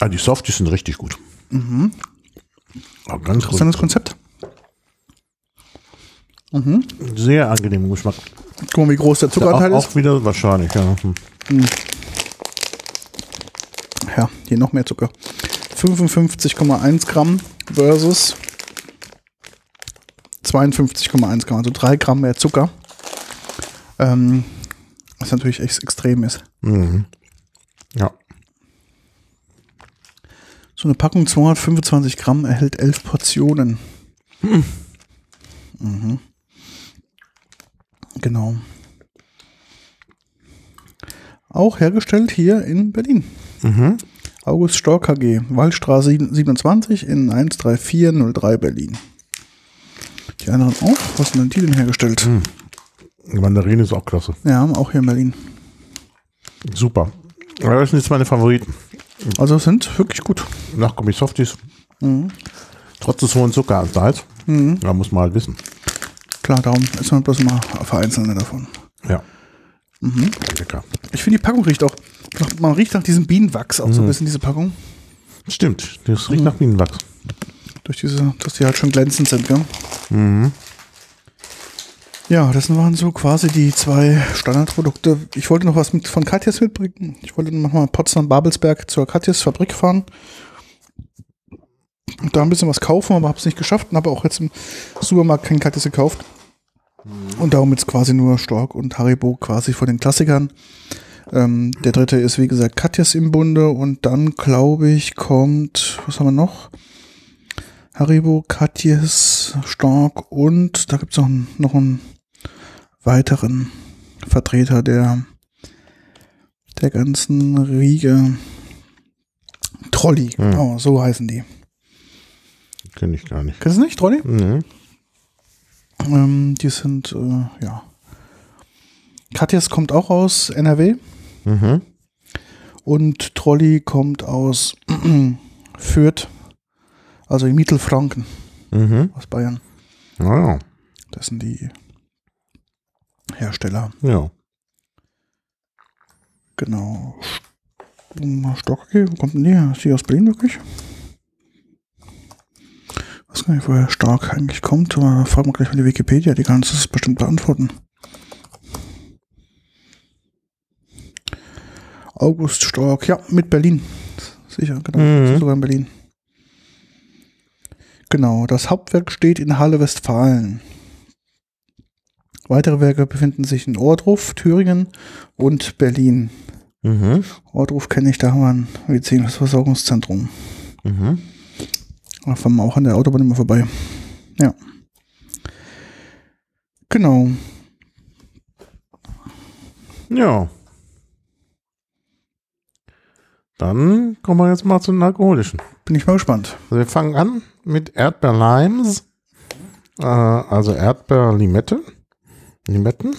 Ah, die Softies sind richtig gut. Aber ganz Was ist denn gut. das Konzept? Sehr angenehmer Geschmack. Guck mal, wie groß der Auch, Zuckeranteil ist. auch wieder wahrscheinlich, ja. Hm. Ja, hier noch mehr Zucker. 55,1 Gramm versus 52,1 Gramm, also 3 Gramm mehr Zucker. Ähm, was natürlich echt extrem ist. Ja. So eine Packung 225 Gramm erhält 11 Portionen. Mhm. Genau. Auch hergestellt hier in Berlin. August Stork KG, Waldstraße 27 in 13403 Berlin. Die anderen auch? Was sind denn die denn hergestellt? Die Mandarine ist auch klasse. Ja, auch hier in Berlin. Super. Aber das sind jetzt meine Favoriten. Also sind wirklich gut. Nachgummi Softies. Trotz des hohen Zuckeranteils. Da muss man halt wissen. Klar, darum ist man bloß mal vereinzelte davon. Ja. Lecker. Ich finde, die Packung riecht auch, man riecht nach diesem Bienenwachs auch so ein bisschen, diese Packung. Stimmt. Das riecht nach Bienenwachs. Durch diese, dass die halt schon glänzend sind, gell? Mhm. Ja, das waren so quasi die zwei Standardprodukte. Ich wollte noch was mit, von Katjes mitbringen. Ich wollte nochmal Potsdam-Babelsberg zur Katjes Fabrik fahren. Und da ein bisschen was kaufen, aber habe es nicht geschafft und habe auch jetzt im Supermarkt kein Katjes gekauft. Und darum jetzt quasi nur Stork und Haribo quasi von den Klassikern. Ähm, der dritte ist, wie gesagt, Katjes im Bunde und dann, glaube ich, kommt, was haben wir noch? Haribo, Katjes, Stork und da gibt es noch, noch einen weiteren Vertreter der, der ganzen Riege. Trolli, hm. genau, so heißen die. Kenne ich gar nicht. Kennst du nicht, Trolli? Nee. Ähm, die sind, äh, ja. Katjas kommt auch aus NRW. Mhm. Und Trolli kommt aus Fürth, also in Mittelfranken, mhm. aus Bayern. Ah, ja. Das sind die Hersteller. Ja. Genau. Wo kommt denn die? Ist die aus Berlin wirklich? Ich weiß gar nicht, woher Stark eigentlich kommt, aber fragen wir gleich mal die Wikipedia, die kann uns das bestimmt beantworten. August Stork, ja, mit Berlin. Sicher, genau. Mhm. Sogar in Berlin. Genau, das Hauptwerk steht in Halle Westfalen. Weitere Werke befinden sich in Ohrdruf, Thüringen und Berlin. Mhm. Ohrdruf kenne ich, da haben wir ein medizinisches Versorgungszentrum. Mhm. Da fahren wir auch an der Autobahn immer vorbei. Ja. Genau. Ja. Dann kommen wir jetzt mal zu den alkoholischen. Bin ich mal gespannt. Also wir fangen an mit Erdbeer-Limes, äh, also Erdbeer-Limette. Limetten.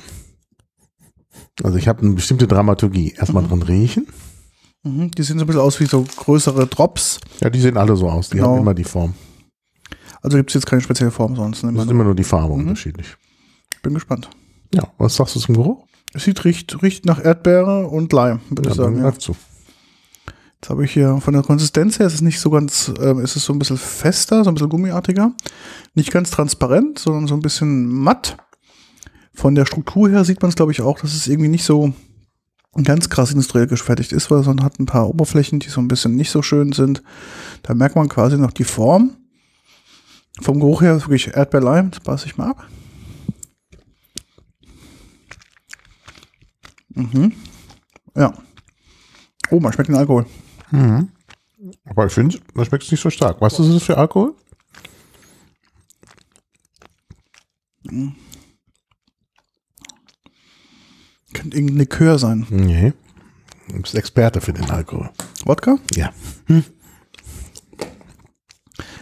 Also ich habe eine bestimmte Dramaturgie. Erstmal Mhm. dran riechen. Mhm, die sehen so ein bisschen aus wie so größere Drops. Ja, die sehen alle so aus. Die Genau. haben immer die Form. Also gibt es jetzt keine spezielle Form sonst. Ne? Das ist immer nur die Farbe Mhm. unterschiedlich. Bin gespannt. Ja, was sagst du zum Geruch? Es sieht riecht, riecht nach Erdbeere und Leim, würde Ja, ich sagen. dann Ja. zu. Jetzt habe ich hier von der Konsistenz her, ist es nicht so ganz, ähm, ist es so ein bisschen fester, so ein bisschen gummiartiger. Nicht ganz transparent, sondern so ein bisschen matt. Von der Struktur her sieht man es, glaube ich, auch, dass es irgendwie nicht so ganz krass industriell gefertigt ist, weil sondern hat ein paar Oberflächen, die so ein bisschen nicht so schön sind. Da merkt man quasi noch die Form. Vom Geruch her ist wirklich Erdbeerleim, das passe ich mal ab. Mhm. Ja. Oh, man schmeckt den Alkohol. Mhm. Aber ich finde, das schmeckt nicht so stark. Weißt du, was ist das für Alkohol? Könnte irgendein Likör sein. Nee. Du bist Experte für den Alkohol. Wodka? Ja.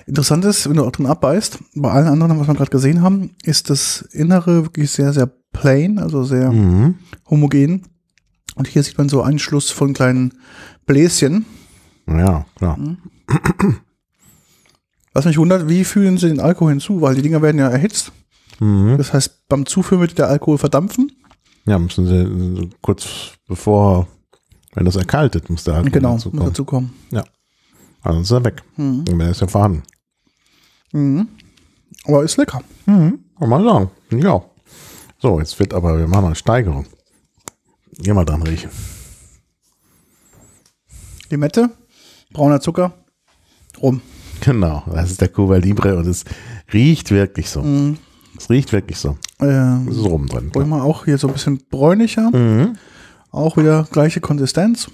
Interessant ist, wenn du auch drin abbeißt, bei allen anderen, was wir gerade gesehen haben, ist das Innere wirklich sehr, sehr plain, also sehr Mhm. homogen. Und hier sieht man so Einschluss von kleinen Bläschen. Ja, klar. Mhm. Was mich wundert, wie führen sie den Alkohol hinzu? Weil die Dinger werden ja erhitzt. Mhm. Das heißt, beim Zuführen wird der Alkohol verdampfen. Ja, müssen sie kurz bevor, wenn das erkaltet, muss der Alkohol genau, dazu muss kommen. dazu kommen. Also ist er weg. Mhm. Und ist ja vorhanden. Mhm. Aber ist lecker. Mhm. Kann man sagen. Ja. So, jetzt wird aber, wir machen eine Steigerung. Geh mal dran riechen. Limette, brauner Zucker, rum. Genau, das ist der Cuba Libre und es riecht wirklich so. Mhm. Es riecht wirklich so. Ähm, Es ist rum drin. Hol mal auch hier so ein bisschen bräunlicher. Mhm. Auch wieder gleiche Konsistenz.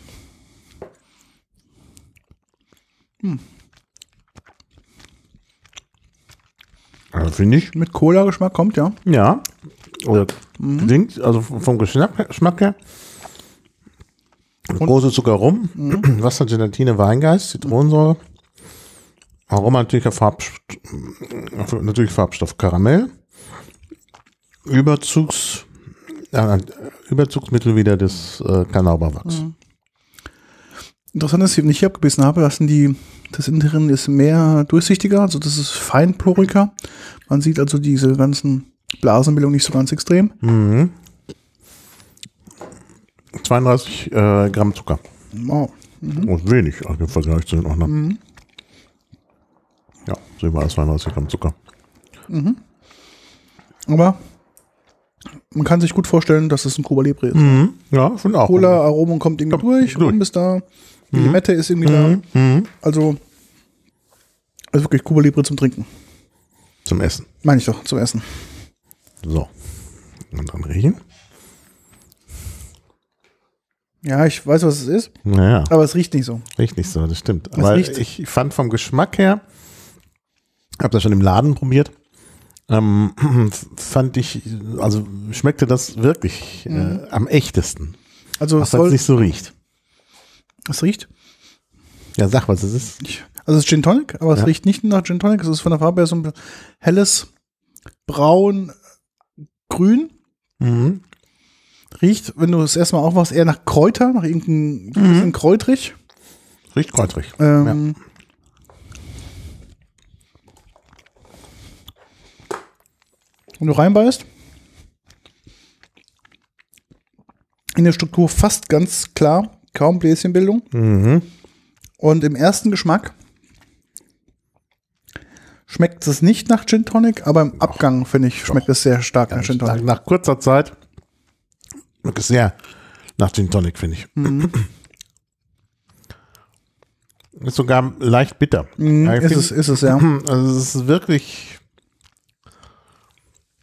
Also finde ich, Mit Cola-Geschmack kommt, ja. ja. Oder klingt, also vom Geschmack, Geschmack her. Große Zucker rum, Wasser, Gelatine, Weingeist, Zitronensäure, Aroma natürlicher Farbstoff, natürlich Farbstoff Karamell, Überzugs, äh, Überzugsmittel wieder des äh, Kanauberwachs. Interessant ist, wenn ich hier abgebissen habe, dass die, das Inneren ist mehr durchsichtiger, also das ist feinporiger. Man sieht also diese ganzen Blasenbildungen nicht so ganz extrem. Mhm. 32 äh, Gramm Zucker. Wow. Und wenig also im Vergleich zu den anderen. Ja, sehen wir als 32 Gramm Zucker. Aber man kann sich gut vorstellen, dass es ein Cuba Libre ist. Mhm. Ja, finde auch. Cola, Aromen kommt irgendwie durch, durch. Rum ist da, die Limette ist irgendwie da. Mhm. Also, also wirklich Cuba Libre zum Trinken. Zum Essen. Meine ich doch, zum Essen. So. Und dann riechen. Ja, ich weiß, was es ist, Naja, aber es riecht nicht so. riecht nicht so, das stimmt. Aber riecht- ich fand vom Geschmack her, habe das schon im Laden probiert, ähm, fand ich, also schmeckte das wirklich äh, am echtesten. Also Auch es, es nicht so riecht. es riecht. Ja, sag, was es ist. Also es ist Gin Tonic, aber es Ja. riecht nicht nach Gin Tonic. Es ist von der Farbe her so ein helles Braun, Grün. Mhm. Riecht, wenn du es erstmal aufmachst, eher nach Kräuter, nach irgendeinem bisschen kräutrig. Riecht kräutrig. Ähm, Wenn du reinbeißt, in der Struktur fast ganz klar, kaum Bläschenbildung. Mhm. Und im ersten Geschmack schmeckt es nicht nach Gin Tonic, aber im Abgang, finde ich, schmeckt es sehr stark nach Gin Tonic. nach kurzer Zeit schmeckt es sehr nach Gin Tonic, finde ich. Mhm. Ist sogar leicht bitter. Mhm, Ja, ist find- es, ist es, ja. Also es ist wirklich.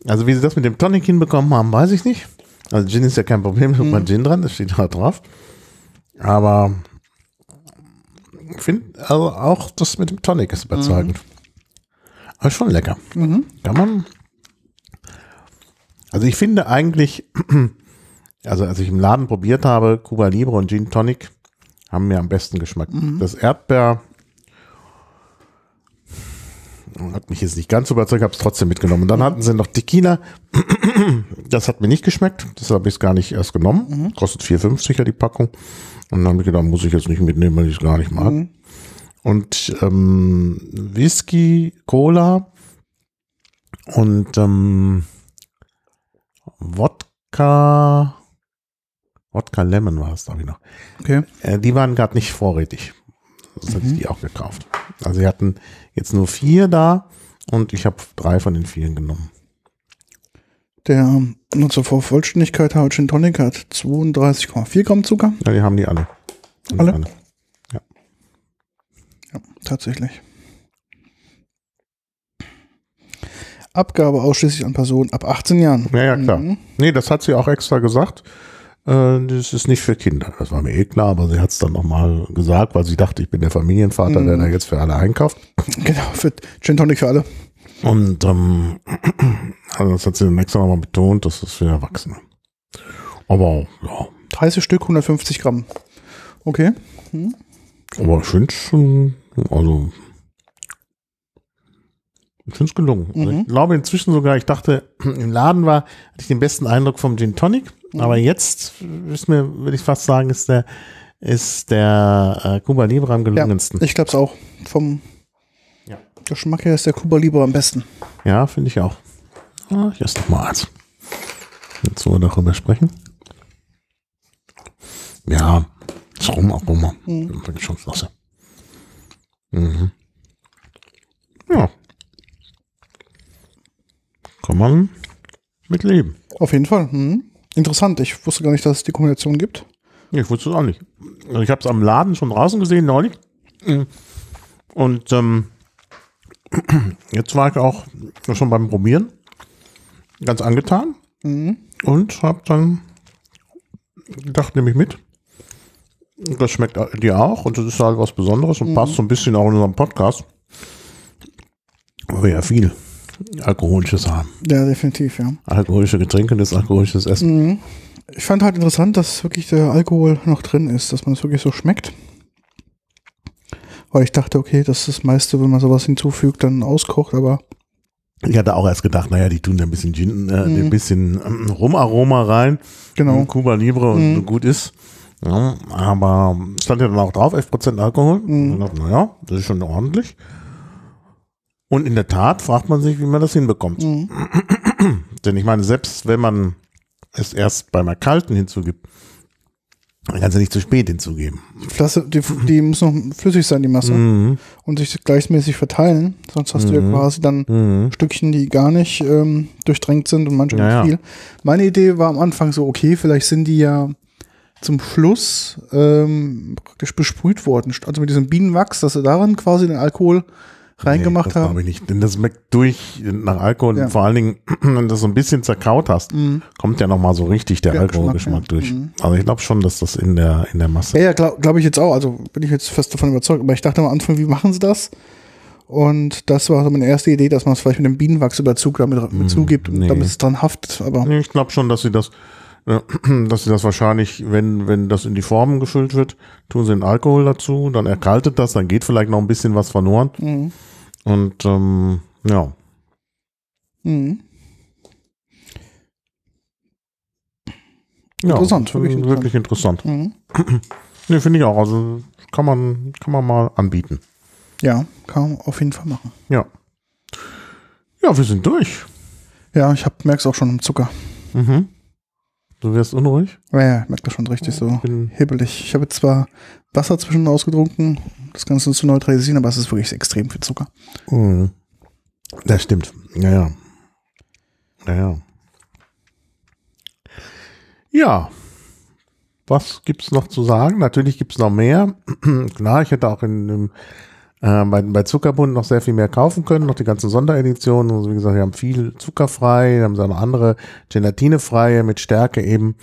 Also wie sie das mit dem Tonic hinbekommen haben, weiß ich nicht. Also Gin ist ja kein Problem, da tut Mhm. man Gin dran, das steht da drauf. Aber ich finde also auch das mit dem Tonic ist überzeugend. Aber schon lecker. Mhm. Kann man. Also ich finde eigentlich, also als ich im Laden probiert habe, Cuba Libre und Gin Tonic haben mir am besten Geschmack. Das Erdbeer hat mich jetzt nicht ganz überzeugt, habe es trotzdem mitgenommen. Und dann hatten sie noch Tequila. Das hat mir nicht geschmeckt, deshalb habe ich es gar nicht erst genommen. Kostet 4,50 ja die Packung. Und dann habe ich gedacht, muss ich jetzt nicht mitnehmen, weil ich es gar nicht mag. Und ähm, Whisky, Cola und ähm, Wodka, Wodka Lemon war es, glaube ich noch. Okay. Äh, die waren gerade nicht vorrätig. Das hatte ich die auch gekauft. Also sie hatten jetzt nur vier da und ich habe drei von den vieren genommen. Der, nur zur Vollständigkeit, Gin Tonic hat 32,4 Gramm Zucker. Ja, die haben die alle. Haben die Alle? Ja, tatsächlich. Abgabe ausschließlich an Personen ab 18 Jahren. Ja, ja, klar. Mhm. Nee, das hat sie auch extra gesagt. Äh, Das ist nicht für Kinder. Das war mir eh klar, aber sie hat es dann nochmal gesagt, weil sie dachte, ich bin der Familienvater, der da jetzt für alle einkauft. Genau, für Gin Tonic für alle. Und ähm, also das hat sie dann extra nochmal betont, das ist für Erwachsene. Aber ja, 30 Stück, 150 Gramm. Okay. aber ich finde schon, also ich finde es gelungen. Also ich glaube inzwischen sogar, ich dachte, im Laden war, hatte ich den besten Eindruck vom Gin Tonic, aber jetzt ist mir, würde ich fast sagen, ist der ist der äh, Cuba Libre am Ja, gelungensten. ich glaube es auch. Vom Ja. Geschmack her ist der Cuba Libre am besten. Ja, finde ich auch. Ah, hier ist noch mal eins. Jetzt wollen wir darüber sprechen. Ja, das Rumaroma. Mhm. Bin ich schon klasse. Mhm. Ja. Kann man mit leben. Auf jeden Fall. Mhm. Interessant. Ich wusste gar nicht, dass es die Kombination gibt. Ich wusste es auch nicht. Also Ich habe es am Laden schon draußen gesehen neulich. Und ähm, jetzt war ich auch schon beim Probieren ganz angetan Mhm. und habe dann gedacht, nehme ich mit. Das schmeckt dir auch und das ist halt was Besonderes und passt so ein bisschen auch in unserem Podcast, wir ja viel Alkoholisches haben. Ja, definitiv, ja. Alkoholische Getränke und das alkoholisches Essen. Mhm. Ich fand halt interessant, dass wirklich der Alkohol noch drin ist, dass man es wirklich so schmeckt. Weil ich dachte, okay, das ist das meiste, wenn man sowas hinzufügt, dann auskocht, aber Ich hatte auch erst gedacht, naja, die tun da ein bisschen Gin, äh, ein bisschen ähm, Rumaroma rein. genau. Cuba Libre und gut ist. Ja, aber stand ja dann auch drauf, 11% Alkohol. Und ich dachte, naja, das ist schon ordentlich. Und in der Tat fragt man sich, wie man das hinbekommt. Mhm. Denn ich meine, selbst wenn man es erst beim Erkalten hinzugibt, Dann kannst du nicht zu spät hinzugeben. Die Flasche, die, die muss noch flüssig sein, die Masse, Mhm. und sich gleichmäßig verteilen. Sonst hast du ja Mhm. quasi dann Mhm. Stückchen, die gar nicht ähm, durchdrängt sind und manche Ja, nicht ja. viel. Meine Idee war am Anfang so, okay, vielleicht sind die ja zum Schluss ähm, praktisch besprüht worden. Also mit diesem Bienenwachs, dass sie daran quasi den Alkohol reingemacht nee, das haben. glaube ich nicht. Denn das schmeckt durch nach Alkohol. Ja. Vor allen Dingen, wenn du das so ein bisschen zerkaut hast, Mhm. kommt ja nochmal so richtig der Der Alkoholgeschmack Geschmack, ja. durch. Mhm. Also ich glaube schon, dass das in der, in der Masse. Ja, ja, glaube glaub ich jetzt auch. Also bin ich jetzt fest davon überzeugt. Aber ich dachte am Anfang, wie machen sie das? Und das war so meine erste Idee, dass man es vielleicht mit dem Bienenwachsüberzug damit mit zugibt und nee. damit es dran haftet. Aber Nee, Ich glaube schon, dass sie das, dass sie das wahrscheinlich, wenn, wenn das in die Formen gefüllt wird, tun sie den Alkohol dazu, dann erkaltet das, dann geht vielleicht noch ein bisschen was verloren. mhm. Und ähm, ja. Mhm. ja Interessant, wirklich, wirklich wirklich interessant. Mhm. Nee, finde ich auch. Also kann man, kann man mal anbieten. Ja, kann man auf jeden Fall machen. Ja. Ja, wir sind durch. Ja, ich hab, merk's auch schon im Zucker. Mhm. Du wirst unruhig? Ja, ja, ich merke das schon richtig so Bin, hibbelig. Ich habe jetzt zwar Wasser zwischen ausgetrunken, das Ganze zu neutralisieren, aber es ist wirklich extrem viel Zucker. Mhm. Das stimmt. Ja, ja. Ja. Was gibt's noch zu sagen? Natürlich gibt's noch mehr. Klar, ich hätte auch in dem, äh, bei, bei Zuckerbund noch sehr viel mehr kaufen können, noch die ganzen Sondereditionen. Also wie gesagt, wir haben viel zuckerfrei, wir haben so noch andere gelatinefreie mit Stärke eben.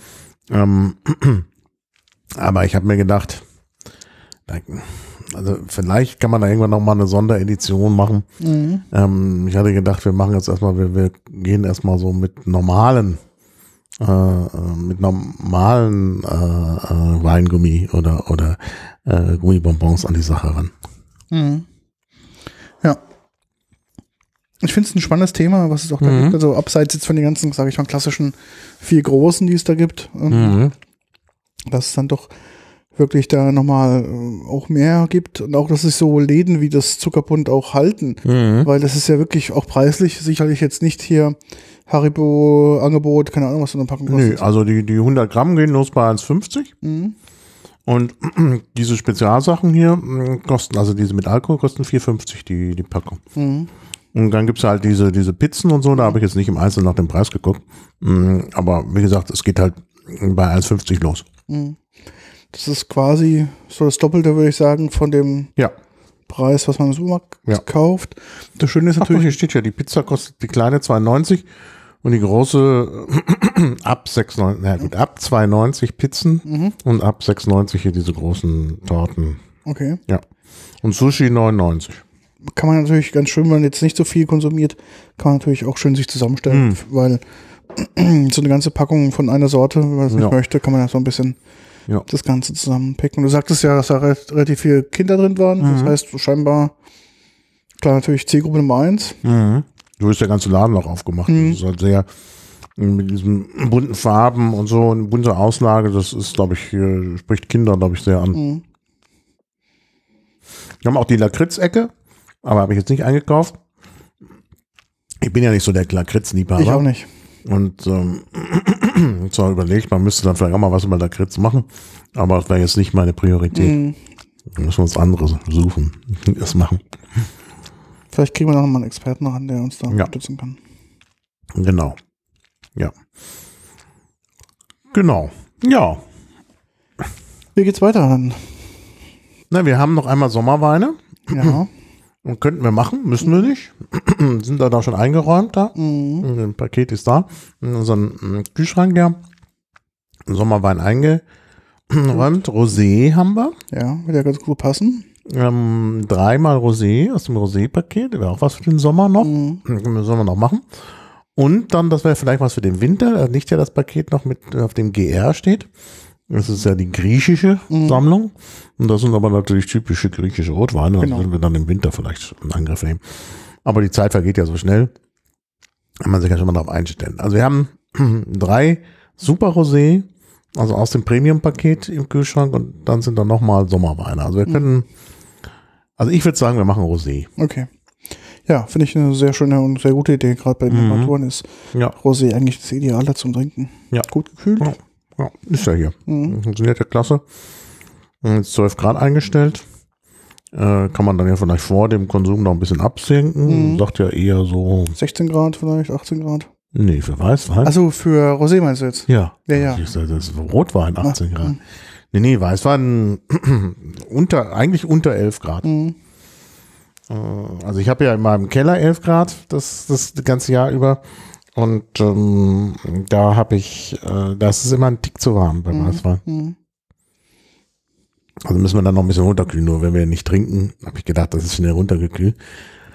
Ähm, aber ich habe mir gedacht, da- also vielleicht kann man da irgendwann noch mal eine Sonderedition machen. Mhm. Ähm, ich hatte gedacht, wir machen jetzt erstmal, wir, wir gehen erstmal so mit normalen, äh, äh, mit normalen äh, äh, Weingummi oder oder äh, Gummibonbons an die Sache ran. Mhm. Ja. Ich finde es ein spannendes Thema, was es auch da Mhm. gibt. Also abseits jetzt von den ganzen, sage ich mal, klassischen vier großen, die es da gibt. Ähm, Mhm. dass es dann doch wirklich da nochmal äh, auch mehr gibt und auch, dass sich so Läden wie das Zuckerbund auch halten, Mhm. weil das ist ja wirklich auch preislich sicherlich jetzt nicht hier Haribo Angebot, keine Ahnung, was so eine Packung Nö, kostet. also die, die 100 Gramm gehen los bei 1,50 Mhm. Und diese Spezialsachen hier mh, kosten, also diese mit Alkohol kosten 4,50 die, die Packung. Mhm. Und dann gibt's halt diese, diese Pizzen und so, da habe ich jetzt nicht im Einzelnen nach dem Preis geguckt. Mm, Aber wie gesagt, es geht halt bei 1,50 los. Mhm. Das ist quasi so das Doppelte, würde ich sagen, von dem Ja. Preis, was man im Supermarkt Ja. kauft. Das Schöne ist Ach, natürlich, hier steht ja, die Pizza kostet die kleine 2,90 und die große ab 6,90, na gut, ab 2,90 Pizzen Mhm. und ab 6,90 hier diese großen Torten. okay, Ja. Und Sushi 99. kann man natürlich ganz schön, wenn man jetzt nicht so viel konsumiert, kann man natürlich auch schön sich zusammenstellen, Mhm. weil so eine ganze Packung von einer Sorte, wenn man das nicht Ja. möchte, kann man ja so ein bisschen Ja. das Ganze zusammenpicken. Du sagtest ja, dass da re relativ viele Kinder drin waren. Das Mhm. heißt, scheinbar, klar, natürlich Zielgruppe Nummer eins. Mhm. Du ist der ganze Laden auch aufgemacht. Mhm. Das ist halt sehr mit diesen bunten Farben und so eine bunte Auslage, das ist, glaube ich, äh, spricht Kinder, glaube ich, sehr an. Mhm. Wir haben auch die Lakritz-Ecke, aber habe ich jetzt nicht eingekauft. Ich bin ja nicht so der Lakritz-Liebhaber. Ich auch nicht. Und ähm, zwar überlegt, man müsste dann vielleicht auch mal was über Lakritz machen, aber das wäre jetzt nicht meine Priorität. Mhm. Da müssen wir uns andere suchen, das machen. Vielleicht kriegen wir noch mal einen Experten ran, der uns da Ja. unterstützen kann. Genau. Ja. Genau. Ja. Wie geht's weiter dann? Na, wir haben noch einmal Sommerweine. Ja. Und könnten wir machen, müssen wir nicht. Sind da, da schon eingeräumt da. Mhm. Ein Paket ist da. In unseren mm, Kühlschrank, ja. Sommerwein eingeräumt. Rosé haben wir. Ja, wird ja ganz gut passen. Ähm, dreimal Rosé aus dem Rosé-Paket. Wäre auch was für den Sommer noch. Mhm. Können wir noch machen. Und dann, das wäre vielleicht was für den Winter. Da liegt ja das Paket noch mit, auf dem GR steht. Das ist ja die griechische Mhm. Sammlung. Und das sind aber natürlich typische griechische Rotweine. Das Genau. werden wir dann im Winter vielleicht in Angriff nehmen. Aber die Zeit vergeht ja so schnell. Kann man sich ja schon mal darauf einstellen. Also wir haben drei Super Rosé, also aus dem Premium-Paket im Kühlschrank und dann sind da nochmal Sommerweine. Also wir Mhm. Also ich würde sagen, wir machen Rosé. Okay. Ja, finde ich eine sehr schöne und sehr gute Idee. Gerade bei den Mhm. Temperaturen ist Ja. Rosé eigentlich das Ideale zum Trinken. Ja. Gut gekühlt. Ja. Ja, ist ja hier. Mhm. Funktioniert ja klasse. Jetzt 12 Grad eingestellt. Äh, kann man dann ja vielleicht vor dem Konsum noch ein bisschen absenken. Mhm. Sagt ja eher so. 16 Grad vielleicht, 18 Grad. Nee, für Weißwein. Also für Rosé meinst du jetzt? Ja. Ja, ja. Das ist, das ist Rotwein, 18 Ah, Grad. mhm. Nee, nee, Weißwein unter, eigentlich unter 11 Grad. Mhm. Äh, Also ich habe ja in meinem Keller 11 Grad das, das ganze Jahr über. Und ähm, da habe ich, äh, das ist immer ein Tick zu warm beim Weißwein. Mhm. Also müssen wir dann noch ein bisschen runterkühlen. Nur wenn wir nicht trinken, habe ich gedacht, das ist schnell runtergekühlt.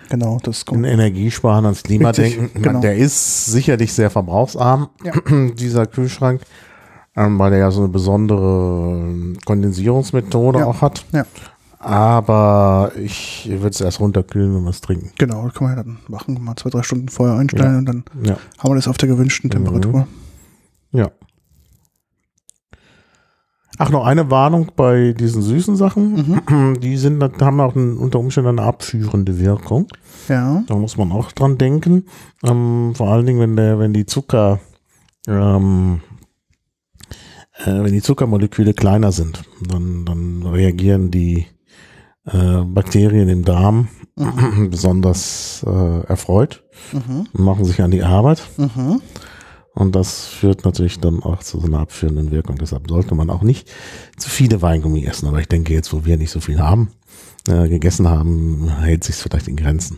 Genau, das In kommt. Energiesparen ans Klima denken. genau. Der ist sicherlich sehr verbrauchsarm, Ja. dieser Kühlschrank, ähm, weil er ja so eine besondere ähm, Kondensierungsmethode Ja. auch hat. Ja, Aber ich würde es erst runterkühlen, wenn wir es trinken. genau, das kann man ja dann machen, mal zwei, drei Stunden vorher einstellen Ja. und dann Ja. haben wir das auf der gewünschten Temperatur. Ja. Ach, noch eine Warnung bei diesen süßen Sachen. Mhm. Die sind, haben auch ein, unter Umständen eine abführende Wirkung. Ja. Da muss man auch dran denken. Ähm, vor allen Dingen, wenn der, wenn die Zucker, ähm, äh, wenn die Zuckermoleküle kleiner sind, dann, dann reagieren die äh, Bakterien im Darm besonders äh, erfreut Mhm. und machen sich an die Arbeit. Mhm. Und das führt natürlich dann auch zu so einer abführenden Wirkung. Deshalb sollte man auch nicht zu viele Weingummi essen. Aber ich denke, jetzt, wo wir nicht so viel haben, äh, gegessen haben, hält sich vielleicht in Grenzen.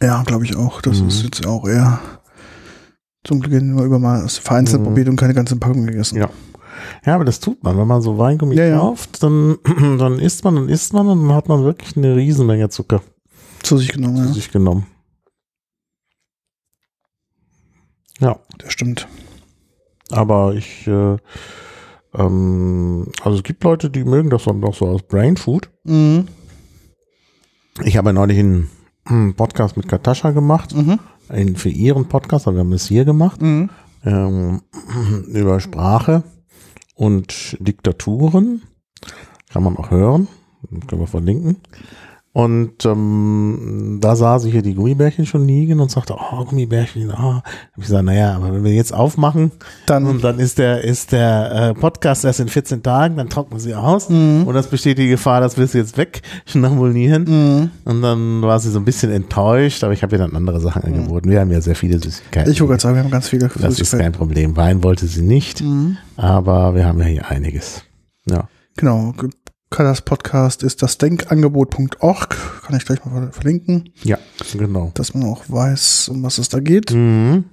Ja, glaube ich auch. Das Mhm. ist jetzt auch eher zum Glück nur über mal vereinzelt Mhm. probiert und keine ganze Packung gegessen. Ja. Ja, aber das tut man. Wenn man so Weingummi Ja, ja. kauft, dann, dann isst man und isst man und dann hat man wirklich eine Riesenmenge Zucker Zu sich genommen, zu ja. sich genommen. Ja, Das stimmt. aber ich, äh, ähm, also es gibt Leute, die mögen das dann doch so als Brain Food. Mhm. Ich habe neulich einen, einen Podcast mit Katascha gemacht, Mhm. Einen für ihren Podcast, also wir haben es hier gemacht, Mhm. ähm, über Sprache und Diktaturen. Kann man auch hören, können wir verlinken. Und ähm, da sah sie hier die Gummibärchen schon liegen und sagte, oh, Gummibärchen, ah. Hab ich gesagt, naja, aber wenn wir jetzt aufmachen Dann, und dann ist der, ist der äh, Podcast erst in 14 Tagen, dann trocknen sie aus Mhm. und das besteht die Gefahr, dass wir es jetzt wegschnabulieren. Mhm. Und dann war sie so ein bisschen enttäuscht, aber ich habe ihr dann andere Sachen angeboten. Wir haben ja sehr viele Süßigkeiten. ich wollte gerade sagen, wir haben ganz viele das ist Süßigkeiten. kein Problem. Wein wollte sie nicht, Mhm. aber wir haben ja hier einiges. Ja. Genau. Das Podcast ist das Denkangebot.org. Kann ich gleich mal ver- verlinken, Ja, genau. dass man auch weiß, um was es da geht. Mhm.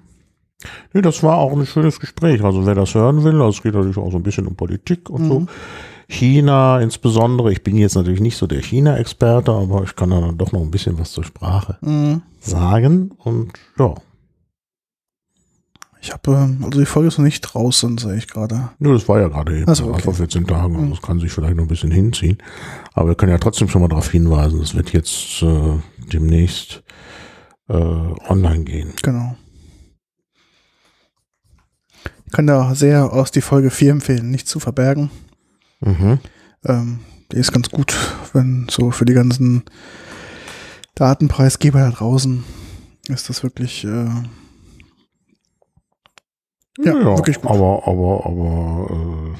Nee, das war auch ein schönes Gespräch. Also wer das hören will, es geht natürlich auch so ein bisschen um Politik und so. China insbesondere. Ich bin jetzt natürlich nicht so der China-Experte, aber ich kann dann doch noch ein bisschen was zur Sprache Mhm. sagen. Und ja, Ich habe, ähm, also die Folge ist noch nicht draußen, sehe ich gerade. Ja, das war ja gerade eben, Ach so, okay. vor 14 Tagen, also das kann sich vielleicht noch ein bisschen hinziehen. Aber wir können ja trotzdem schon mal darauf hinweisen, es wird jetzt äh, demnächst äh, online gehen. Genau. Ich kann da sehr aus die Folge 4 empfehlen, nicht zu verbergen. Mhm. Ähm, die ist ganz gut, wenn so für die ganzen Datenpreisgeber da draußen ist das wirklich, äh, Ja, wirklich gut. Aber, aber, aber äh,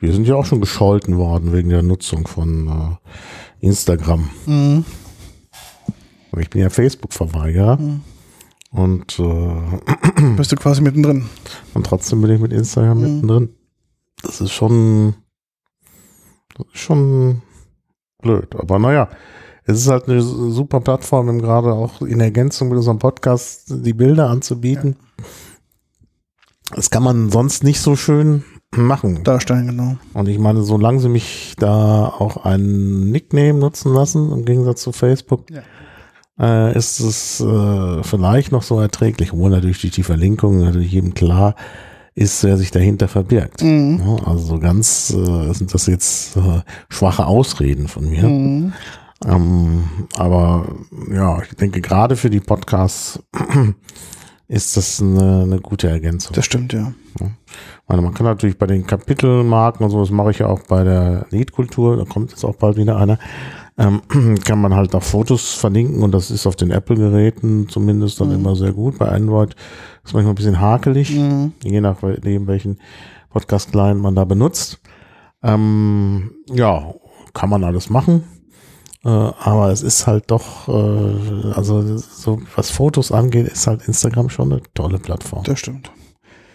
wir sind ja auch schon gescholten worden wegen der Nutzung von äh, Instagram. mh, Ich bin ja Facebook-Verweigerer Mhm. und, äh, bist du quasi mittendrin. und trotzdem bin ich mit Instagram Mhm. mittendrin. Das ist schon, das ist schon blöd. Aber naja, es ist halt eine super Plattform, um gerade auch in Ergänzung mit unserem Podcast die Bilder anzubieten. Das kann man sonst nicht so schön machen. Darstellen, genau. Und ich meine, solange sie mich da auch einen Nickname nutzen lassen, im Gegensatz zu Facebook, Ja. äh, ist es äh, vielleicht noch so erträglich, obwohl natürlich durch die Verlinkung natürlich jedem klar ist, wer sich dahinter verbirgt. Mhm. Ja, also so ganz äh, sind das jetzt äh, schwache Ausreden von mir. Mhm. Ähm, aber ja, ich denke, gerade für die Podcasts ist das eine, eine gute Ergänzung. Das stimmt, ja. Also man kann natürlich bei den Kapitelmarken und so, das mache ich ja auch bei der Liedkultur, da kommt jetzt auch bald wieder einer, ähm, kann man halt auch Fotos verlinken und das ist auf den Apple-Geräten zumindest dann Mhm. immer sehr gut. Bei Android ist manchmal ein bisschen hakelig, Mhm. je nachdem welchen Podcast-Client man da benutzt. Ähm, ja, kann man alles machen. Äh, aber es ist halt doch, äh, also so was Fotos angeht, ist halt Instagram schon eine tolle Plattform. Das stimmt.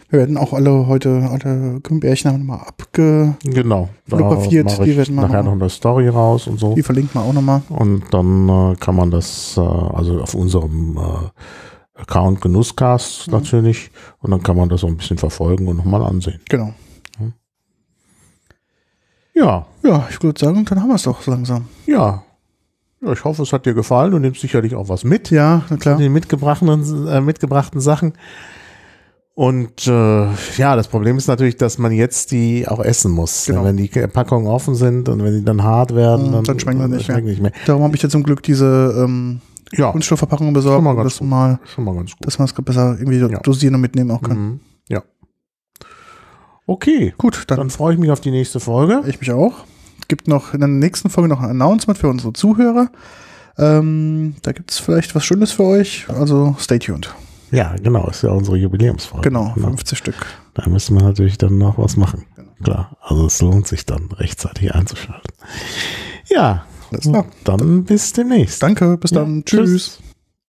Wir werden auch alle heute, alle Gummibärchen haben nochmal abge, Genau. Fotografiert, die werden nachher noch- eine Story raus und so. die verlinken wir auch nochmal. Und dann äh, kann man das, äh, also auf unserem äh, Account Genusscast Mhm. natürlich, und dann kann man das so ein bisschen verfolgen und nochmal ansehen. Genau. Ja, Ja, ich würde sagen, dann haben wir es doch so langsam. ja. Ja, ich hoffe, es hat dir gefallen. Du nimmst sicherlich auch was mit. Ja, na klar. den mitgebrachten, äh, mitgebrachten Sachen. Und äh, ja, das Problem ist natürlich, dass man jetzt die auch essen muss. Genau. Wenn die Packungen offen sind und wenn die dann hart werden, Mhm, dann, dann schmecken sie nicht mehr. nicht mehr. Darum habe ich jetzt zum Glück diese ähm, Ja, Kunststoffverpackung besorgt, Schon mal ganz das gut. mal, schon mal ganz gut. dass man es besser irgendwie Ja. dosieren und mitnehmen auch kann. Mhm. Ja. Okay, Gut, dann, dann freue ich mich auf die nächste Folge. ich mich auch. Gibt noch in der nächsten Folge noch ein Announcement für unsere Zuhörer. Ähm, da gibt es vielleicht was Schönes für euch. Also stay tuned. Ja, genau, ist ja unsere Jubiläumsfolge. Genau, 50 Stück. Da müssen wir natürlich dann noch was machen. Genau. Klar, also es lohnt sich dann rechtzeitig einzuschalten. Ja, klar. dann bis demnächst. Danke, bis Ja, dann. Tschüss.